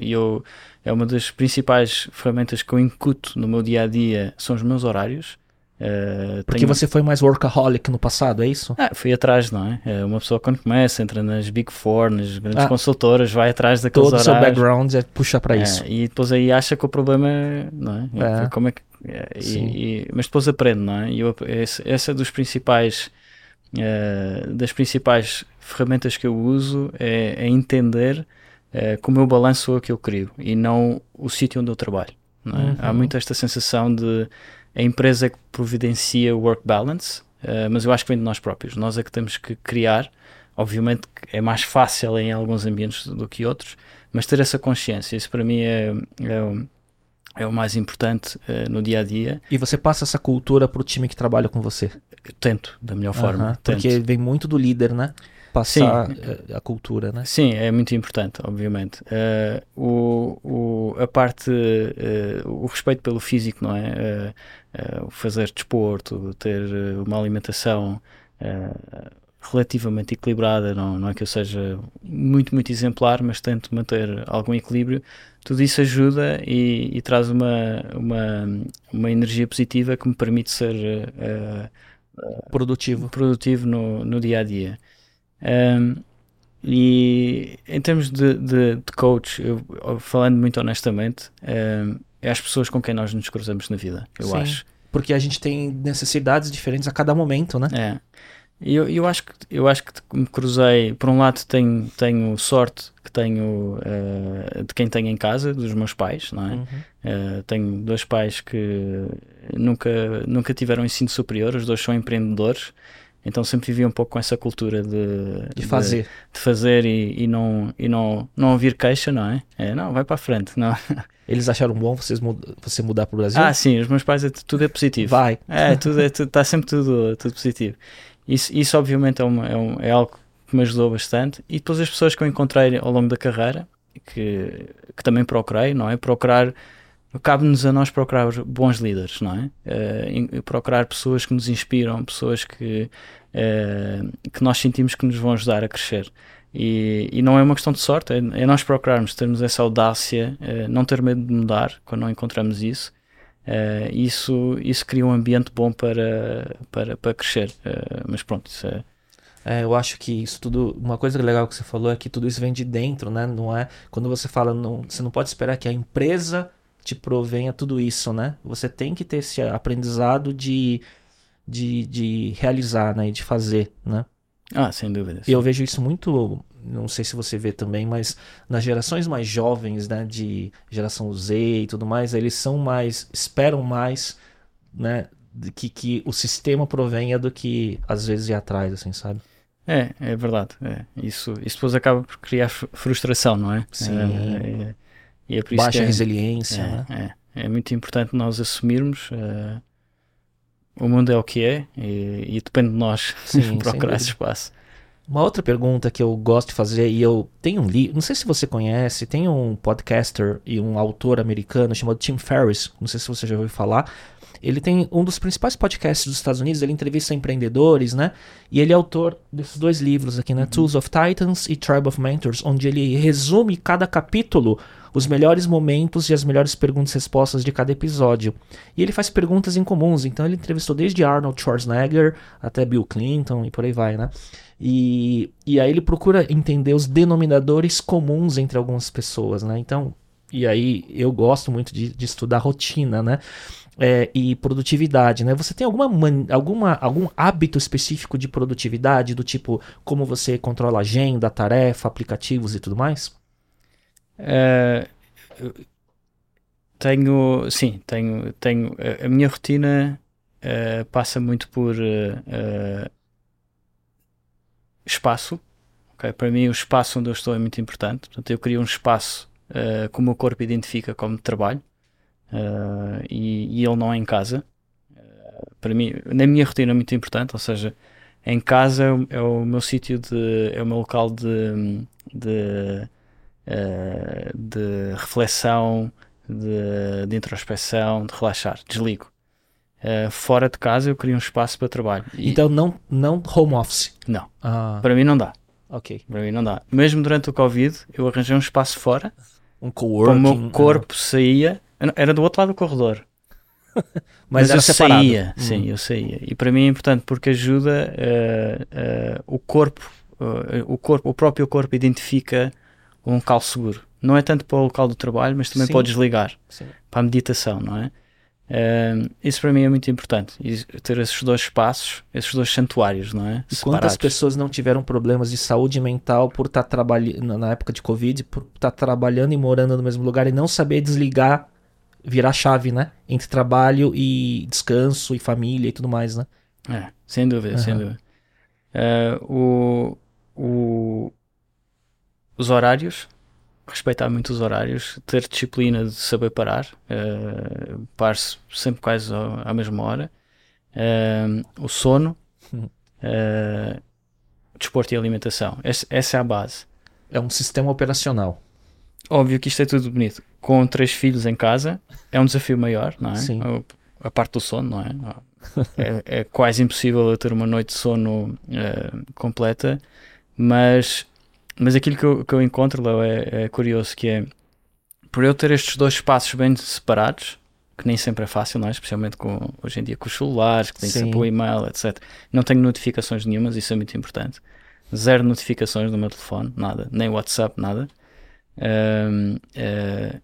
E eu, é uma das principais ferramentas que eu incuto no meu dia a dia são os meus horários. Eh, Porque tenho- você foi mais workaholic no passado, é isso? Ah, fui atrás, não é? É, Uma pessoa quando começa, entra nas Big Four, nas grandes Ah. consultoras, vai atrás daqueles Todo o seu horários. background é puxar para É, isso. e depois aí acha que o problema é, não é? É. Como é que, é, e- e- mas depois aprende, não é? E eu, esse, essa é dos principais, eh, das principais ferramentas que eu uso é, é entender eh, que o meu balanço é o que eu crio e não o sítio onde eu trabalho. é? Uhum. Há muito esta sensação de a empresa é que providencia o work balance, eh, mas eu acho que vem de nós próprios. Nós é que temos que criar. Obviamente é mais fácil em alguns ambientes do que outros, mas ter essa consciência, isso para mim é, é, o, é o mais importante eh, no dia a dia. E você passa essa cultura pro time que trabalha com você. Eu tento da melhor forma. Porque vem muito do líder, né? Passar eh, a cultura, né? Sim, é muito importante, obviamente. Eh, o, o, a parte, eh, o respeito pelo físico, não é? O fazer desporto, ter eh, uma alimentação eh, relativamente equilibrada, não, não é que eu seja muito, muito exemplar, mas tento manter algum equilíbrio. Tudo isso ajuda e, e traz uma, uma, uma energia positiva que me permite ser eh, Produtivo. produtivo no, no dia a dia. Um, e em termos de, de, de coach, eu, falando muito honestamente, um, é as pessoas com quem nós nos cruzamos na vida, eu Sim. acho. Porque a gente tem necessidades diferentes a cada momento, né? É. E Eu, eu, acho que, eu acho que me cruzei, por um lado tenho, tenho sorte que tenho eh, de quem tenho em casa, dos meus pais, não é? Uhum. Uh, tenho dois pais que nunca, nunca tiveram ensino superior, os dois são empreendedores, então sempre vivi um pouco com essa cultura de, De fazer. de fazer e, e, não, e não, não ouvir queixa, não é? é? Não, vai para a frente. Não. Eles acharam bom vocês mud- você mudar pro Brasil? Ah, sim, os meus pais é, tudo é positivo. Vai. É, tudo é, está sempre tudo, tudo positivo. Isso, isso obviamente é, uma, é, um, é algo que me ajudou bastante. E depois as pessoas que eu encontrei ao longo da carreira, que, que também procurei, não é? Procurar, cabe-nos a nós procurar bons líderes, não é? Em- procurar pessoas que nos inspiram, pessoas que, eh, que nós sentimos que nos vão ajudar a crescer. E, e não é uma questão de sorte, é, é nós procurarmos, termos essa audácia, eh, não ter medo de mudar quando não encontramos isso. Isso, isso cria um ambiente bom para, para, para crescer. Mas pronto, isso é. É, eu acho que isso tudo. Uma coisa legal que você falou é que tudo isso vem de dentro, né? Não é. Quando você fala, não, você não pode esperar que a empresa te provenha tudo isso, né? Você tem que ter esse aprendizado de, de, de realizar, né? De fazer, né? Ah, sem dúvida. E eu vejo isso muito, não sei se você vê também, mas nas gerações mais jovens, né, de geração Z e tudo mais, eles são mais, esperam mais, né, que, que o sistema provenha do que às vezes ir atrás, assim, sabe? É, é verdade. É. Isso, isso depois acaba por criar fru- frustração, não é? Sim. É, é- e é por Baixa é, resiliência, né? é, é, é muito importante nós assumirmos eh, o mundo é o que é e, e depende de nós Sim, procurar esse espaço. Uma outra pergunta que eu gosto de fazer, e eu tenho um livro, não sei se você conhece, tem um podcaster e um autor americano chamado Tim Ferriss, não sei se você já ouviu falar. Ele tem um dos principais podcasts dos Estados Unidos, ele entrevista empreendedores, né? E ele é autor desses dois livros aqui, né? Uhum. Tools of Titans e Tribe of Mentors, onde ele resume cada capítulo os melhores momentos e as melhores perguntas e respostas de cada episódio. E ele faz perguntas incomuns, então ele entrevistou desde Arnold Schwarzenegger até Bill Clinton e por aí vai, né? E, e aí ele procura entender os denominadores comuns entre algumas pessoas, né? Então, e aí eu gosto muito de, de estudar rotina, né? É, e produtividade, né? Você tem alguma, alguma, algum hábito específico de produtividade, do tipo como você controla agenda, tarefa, aplicativos e tudo mais? Uh, tenho, sim, tenho, tenho. A minha rotina uh, passa muito por uh, espaço. Okay? Para mim, o espaço onde eu estou é muito importante. Portanto, eu crio um espaço que o meu corpo identifica como trabalho e, e, ele não é em casa. para mim, na minha rotina é muito importante, ou seja, em casa é o é meu sítio de. é o meu local de, de uh, de reflexão, de, de, introspeção, de relaxar, desligo. Uh, fora de casa eu crio um espaço para trabalho. E... Então não, não home office? Não. Ah. Para mim não dá. Ok. Para mim não dá. Mesmo durante o Covid eu arranjei um espaço fora. Um coworking. O meu corpo saía. Era do outro lado do corredor. Mas, Mas eu separado. saía, hum. sim, eu saía. E para mim é importante porque ajuda uh, uh, o corpo, uh, o corpo, o próprio corpo identifica um local seguro. Não é tanto para o local do trabalho, mas também Sim. para desligar, Sim. para a meditação, não é? Uh, isso para mim é muito importante. ter esses dois espaços, esses dois santuários, não é? E quantas pessoas não tiveram problemas de saúde mental por estar tá trabalhando na época de Covid, por estar tá trabalhando e morando no mesmo lugar e não saber desligar, virar chave, né? Entre trabalho e descanso e família e tudo mais, né? É, sem dúvida, uhum. sem dúvida. Uh, o, o, os horários, respeitar muito os horários, ter disciplina de saber parar, uh, parar-se sempre quase à mesma hora, uh, o sono, uh, desporto e alimentação. Essa, essa é a base. É um sistema operacional. Óbvio que isto é tudo bonito. Com três filhos em casa é um desafio maior, não é? Sim. A, a parte do sono, não é? é? é? quase impossível eu ter uma noite de sono uh, completa, mas mas aquilo que eu, que eu encontro, Léo, é, é, curioso, que é por eu ter estes dois espaços bem separados, que nem sempre é fácil, não é? especialmente com, hoje em dia com os celulares, que tem Sim. sempre o e-mail, etc. Não tenho notificações nenhumas, isso é muito importante. Zero notificações no meu telefone, nada, nem WhatsApp, nada. Um, uh, eh,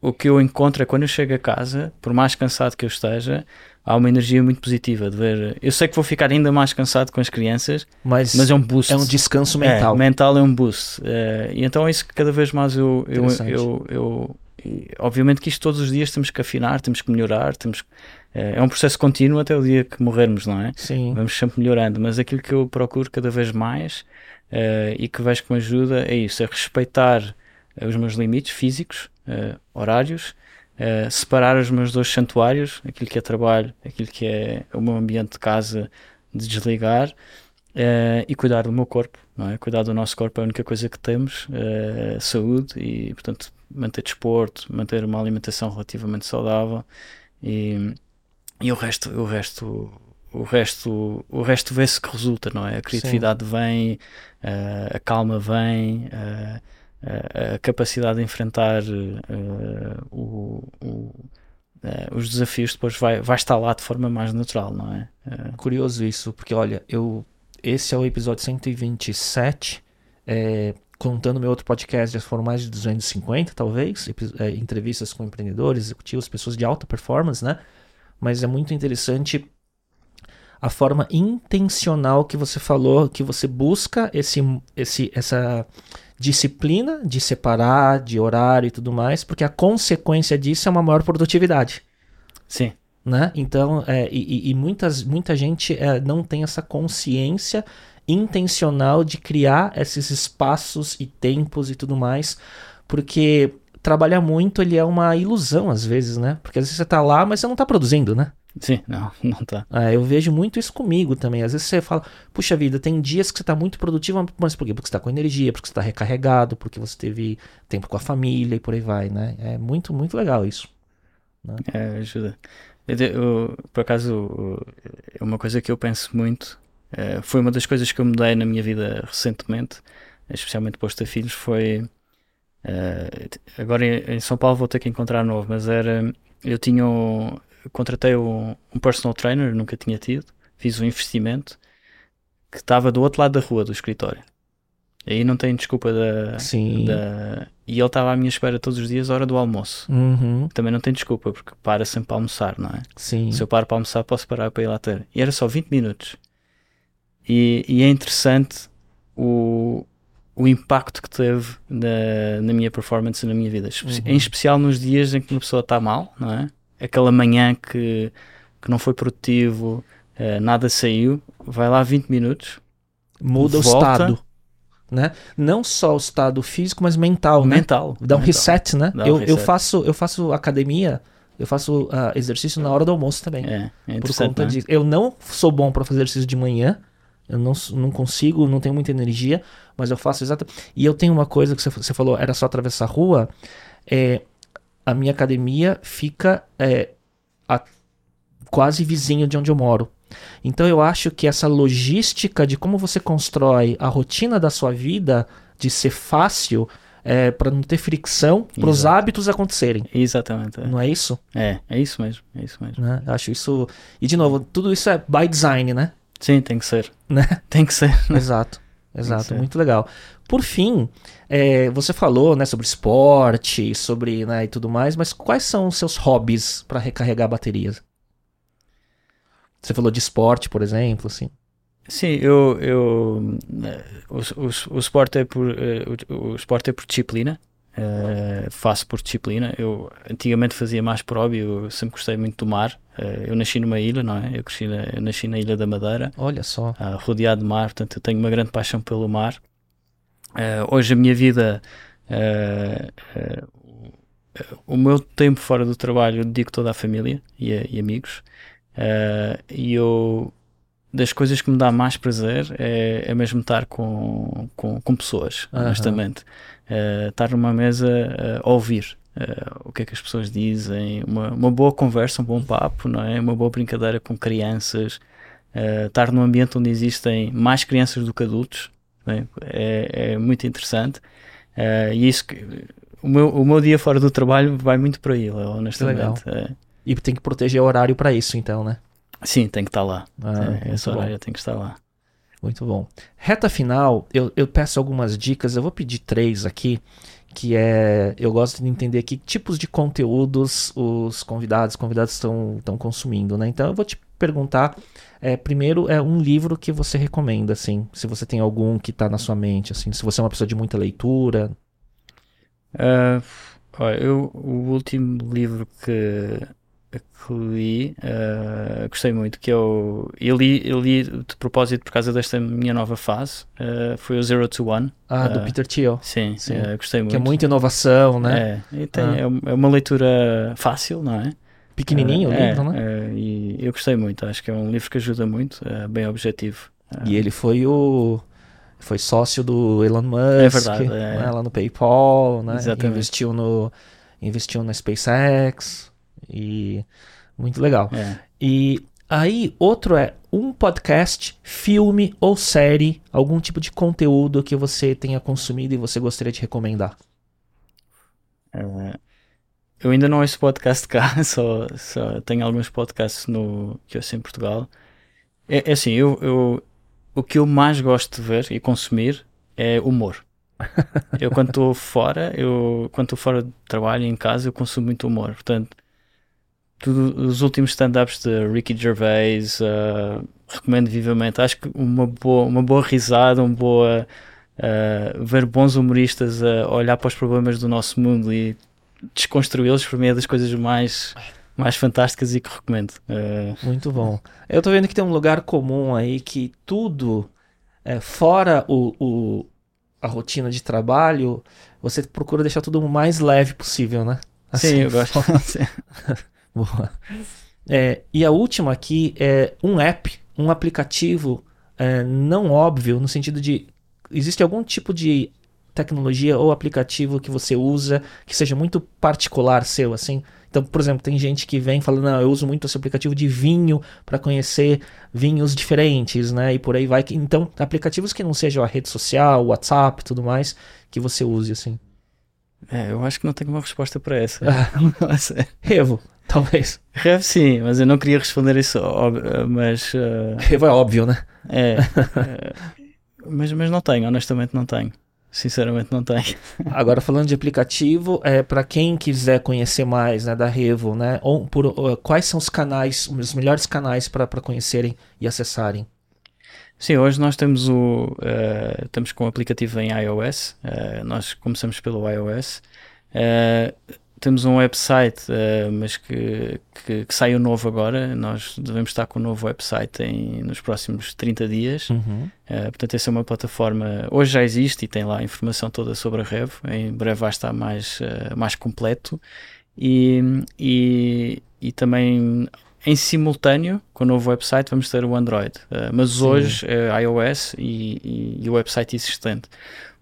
o que eu encontro é quando eu chego a casa, por mais cansado que eu esteja, há uma energia muito positiva de ver. Eu sei que vou ficar ainda mais cansado com as crianças, mas, mas é um boost. É um descanso mental. É, mental é um boost. Uh, e então é isso que cada vez mais eu, eu, eu, eu, Obviamente que isto todos os dias temos que afinar, temos que melhorar, temos eh, é um processo contínuo até o dia que morrermos, não é? Sim. Vamos sempre melhorando, mas aquilo que eu procuro cada vez mais uh, e que vejo que me ajuda é isso, é respeitar os meus limites físicos, horários, uh, separar os meus dois santuários, aquilo que é trabalho, aquilo que é o meu ambiente de casa, de desligar uh, e cuidar do meu corpo, não é? Cuidar do nosso corpo é a única coisa que temos, uh, saúde e, portanto, manter desporto, manter uma alimentação relativamente saudável e, e o resto, o resto o resto, o resto vê-se que resulta, não é? A criatividade Sim. vem, uh, a calma vem, uh, a capacidade de enfrentar uh, uh, os desafios depois vai, vai estar lá de forma mais natural, não é? Uh... Curioso isso, porque olha, eu esse é o episódio 127, é, contando meu outro podcast, já foram mais de 250, talvez, é, entrevistas com empreendedores, executivos, pessoas de alta performance, né? Mas é muito interessante a forma intencional que você falou, que você busca esse, esse, essa disciplina de separar, de horário e tudo mais, porque a consequência disso é uma maior produtividade. Sim. Né? Então, é, e, e muitas, muita gente é, não tem essa consciência intencional de criar esses espaços e tempos e tudo mais, porque trabalhar muito ele é uma ilusão às vezes, né? Porque às vezes você tá lá, mas você não tá produzindo, né? Sim, não, não tá. É, eu vejo muito isso comigo também. Às vezes você fala, puxa vida, tem dias que você tá muito produtivo, mas por quê? Porque você tá com energia, porque você tá recarregado, porque você teve tempo com a família e por aí vai, né? É muito, muito legal isso. É, ajuda. Eu, eu, por acaso, é uma coisa que eu penso muito, é, foi uma das coisas que eu mudei na minha vida recentemente, especialmente depois de ter filhos, foi. É, agora em São Paulo vou ter que encontrar novo, mas era. Eu tinha. Um, contratei um, um personal trainer, nunca tinha tido, fiz um investimento que estava do outro lado da rua do escritório. Aí não tem desculpa da. Sim. da e ele estava à minha espera todos os dias, hora do almoço. Uhum. Também não tem desculpa, porque para sempre para almoçar, não é? Sim. Se eu paro para almoçar, posso parar para ir lá ter. E era só 20 minutos. E, e é interessante o, o impacto que teve na, na minha performance e na minha vida. Uhum. Em especial nos dias em que uma pessoa está mal, não é? Aquela manhã que, que não foi produtivo, eh, nada saiu, vai lá 20 minutos, Muda o Volta. estado. Né? Não só o estado físico, mas mental, né? mental. Dá um mental. reset, né? Dá um eu, eu reset. faço eu faço academia, eu faço ah, exercício na hora do almoço também. É, é por conta não é? disso. Eu não sou bom para fazer exercício de manhã. Eu não, não consigo, não tenho muita energia, mas eu faço exatamente. E eu tenho uma coisa que você, você falou, era só atravessar a rua. É, a minha academia fica é, a- quase vizinho de onde eu moro. Então eu acho que essa logística de como você constrói a rotina da sua vida de ser fácil é, para não ter fricção, para os Exato. hábitos acontecerem. Exatamente. É. Não é isso? é, é isso mesmo. É isso mesmo. Né? Acho isso. E de novo, tudo isso é by design, né? Sim, tem que ser. Né? Tem que ser. Exato, exato, ser. muito legal. Por fim, é, você falou, né, sobre esporte, sobre, né, e tudo mais, mas quais são os seus hobbies para recarregar baterias? Você falou de esporte, por exemplo, assim. Sim, eu, eu eh, o, o, esporte é por eh, o, o esporte é por disciplina. eh, faço por disciplina. Eu antigamente fazia mais por hobby, eu sempre gostei muito do mar. Eh, eu nasci numa ilha, não é? Eu, cresci na, eu nasci na Ilha da Madeira, Olha só. ah, rodeado de mar, portanto eu tenho uma grande paixão pelo mar. Hoje a minha vida, o- meu tempo fora do trabalho eu dedico toda à família e, a- e amigos. Eh, e eu das coisas que me dá mais prazer é, é mesmo estar com, com, com pessoas, honestamente. Eh, estar numa mesa eh, a ouvir o que é que as pessoas dizem, uma, uma boa conversa, um bom papo, não é? Uma boa brincadeira com crianças, eh, estar num ambiente onde existem mais crianças do que adultos, é? É, é muito interessante. Eh, e isso que, o, meu, o meu dia fora do trabalho vai muito por aí, honestamente. Eh, E tem que proteger o horário para isso, então, né? sim, tem que estar lá. Ah, Eh, esse muito bom. horário tem que estar lá. Muito bom. Reta final, eu, eu peço algumas dicas, eu vou pedir três aqui, que é, eu gosto de entender que tipos de conteúdos os convidados, convidados estão consumindo, né? Então eu vou te perguntar, é, primeiro é um livro que você recomenda, assim, se você tem algum que está na sua mente, assim, se você é uma pessoa de muita leitura. Ah, olha, eu, o último livro que, que li, ah, gostei muito, que é o. Eu li, eu li de propósito por causa desta minha nova fase, ah, foi o Zero to One. Ah, do Ah, Peter Thiel, Sim, Sim. gostei muito. que é muita inovação, né? É, tem- Ah. é é uma leitura fácil, não é? Pequenininho o é, livro, né? é, e eu gostei muito, acho que é um livro que ajuda muito, é bem objetivo. E ele foi o foi sócio do Elon Musk, É verdade, é. né, lá no PayPal, né? Exatamente. Investiu no investiu na SpaceX e muito legal. é. E aí outro é um podcast, filme ou série, algum tipo de conteúdo que você tenha consumido e você gostaria de recomendar. Eh, eu ainda não ouço podcast cá, só, só tenho alguns podcasts no, que eu ouço em Portugal. É, é assim, eu, eu, o que eu mais gosto de ver e consumir é humor. Eu quando estou fora, eu quando estou fora de trabalho em casa, eu consumo muito humor. Portanto, tudo, os últimos stand-ups de Ricky Gervais, eh, recomendo vivamente. Acho que uma boa, uma boa risada, uma boa eh, ver bons humoristas a olhar para os problemas do nosso mundo e desconstruí-los, para mim é das coisas mais, mais fantásticas e que recomendo. Eh, Muito bom. Eu tô vendo que tem um lugar comum aí que tudo, é, fora o, o- a rotina de trabalho, você procura deixar tudo o mais leve possível, né? sim, eu gosto. Boa. É, e a última aqui é um app, um aplicativo é, não óbvio, no sentido de existe algum tipo de tecnologia ou aplicativo que você usa que seja muito particular seu, assim? Então, por exemplo, tem gente que vem falando, não, eu uso muito esse aplicativo de vinho para conhecer vinhos diferentes, né? E por aí vai. Então, aplicativos que não sejam a rede social, WhatsApp, tudo mais, que você use, assim. É, eu acho que não tenho uma resposta para essa. Revo, talvez. Revo sim, mas eu não queria responder isso, mas... Uh... Revo é óbvio, né? É, é mas, mas não tenho, honestamente não tenho. Sinceramente não tem. Agora falando de aplicativo, é para quem quiser conhecer mais, né, da Revo, né, ou por, ou, quais são os canais, os melhores canais para conhecerem e acessarem? Sim, hoje nós temos o uh, estamos com o aplicativo em iOS. Uh, nós começamos pelo iOS. Uh, temos um website, mas que, que, que saiu novo agora. Nós devemos estar com o um novo website em, nos próximos 30 dias. Uhum. Uh, portanto, essa é uma plataforma. Hoje já existe e tem lá a informação toda sobre a Rev. Em breve vai estar mais, mais completo. E, e, e também em simultâneo com o novo website vamos ter o Android. mas Sim. hoje é iOS e, e, e o website existente.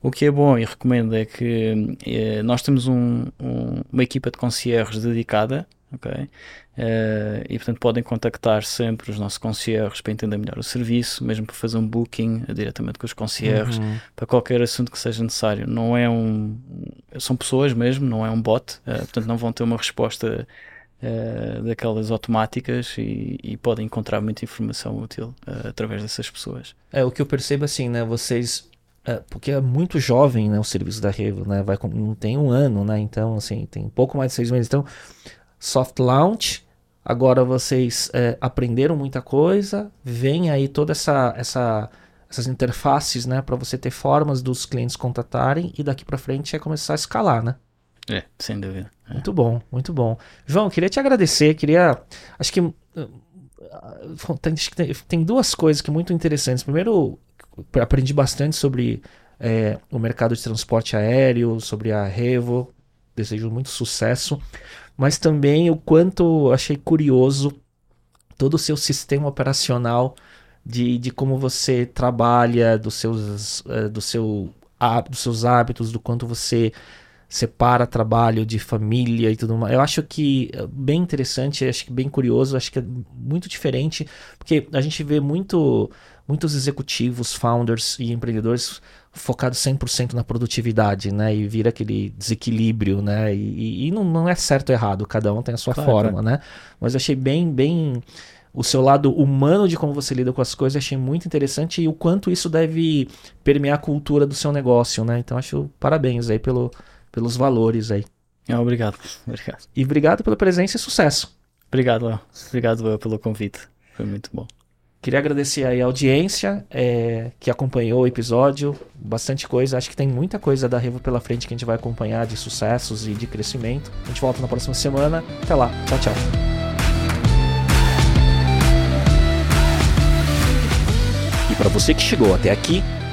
O que é bom e recomendo é que eh, nós temos um, um, uma equipa de concierges dedicada, ok? Uh, e portanto podem contactar sempre os nossos concierges para entender melhor o serviço, mesmo para fazer um booking diretamente com os concierges, uhum. para qualquer assunto que seja necessário. Não é um. São pessoas mesmo, não é um bot, uh, portanto não vão ter uma resposta uh, daquelas automáticas e, e, podem encontrar muita informação útil através dessas pessoas. É o que eu percebo assim, né? Vocês é, porque é muito jovem né, o serviço da Revo, né? Vai, não tem um ano, né? Então, assim, tem pouco mais de seis meses. Então, soft launch. Agora vocês é, aprenderam muita coisa. Vem aí toda essa, essa essas interfaces, né? Para você ter formas dos clientes contatarem e daqui para frente é começar a escalar, né? É, sem dúvida. É. Muito bom, muito bom. João, queria te agradecer. Queria, acho que uh, tem, tem duas coisas que muito interessantes. Primeiro, aprendi bastante sobre é, o mercado de transporte aéreo, sobre a Revo. Desejo muito sucesso, mas também o quanto achei curioso todo o seu sistema operacional de, de como você trabalha, dos seus, uh, do seu, dos seus hábitos, do quanto você separa trabalho de família e tudo mais. Eu acho que é bem interessante, acho que bem curioso, acho que é muito diferente, porque a gente vê muito muitos executivos, founders e empreendedores focados 100% na produtividade, né? E vira aquele desequilíbrio, né? E, e não, não, é certo ou errado, cada um tem a sua claro, forma, claro. né? Mas eu achei bem, bem o seu lado humano de como você lida com as coisas, achei muito interessante e o quanto isso deve permear a cultura do seu negócio, né? Então acho parabéns aí pelo, pelos valores aí. É, obrigado, obrigado. E obrigado pela presença e sucesso. Obrigado, Léo. Obrigado, Léo, pelo convite. Foi muito bom. Queria agradecer aí a audiência é, que acompanhou o episódio, bastante coisa. Acho que tem muita coisa da Revo pela frente que a gente vai acompanhar de sucessos e de crescimento. A gente volta na próxima semana. Até lá. Tchau, tchau. E para você que chegou até aqui,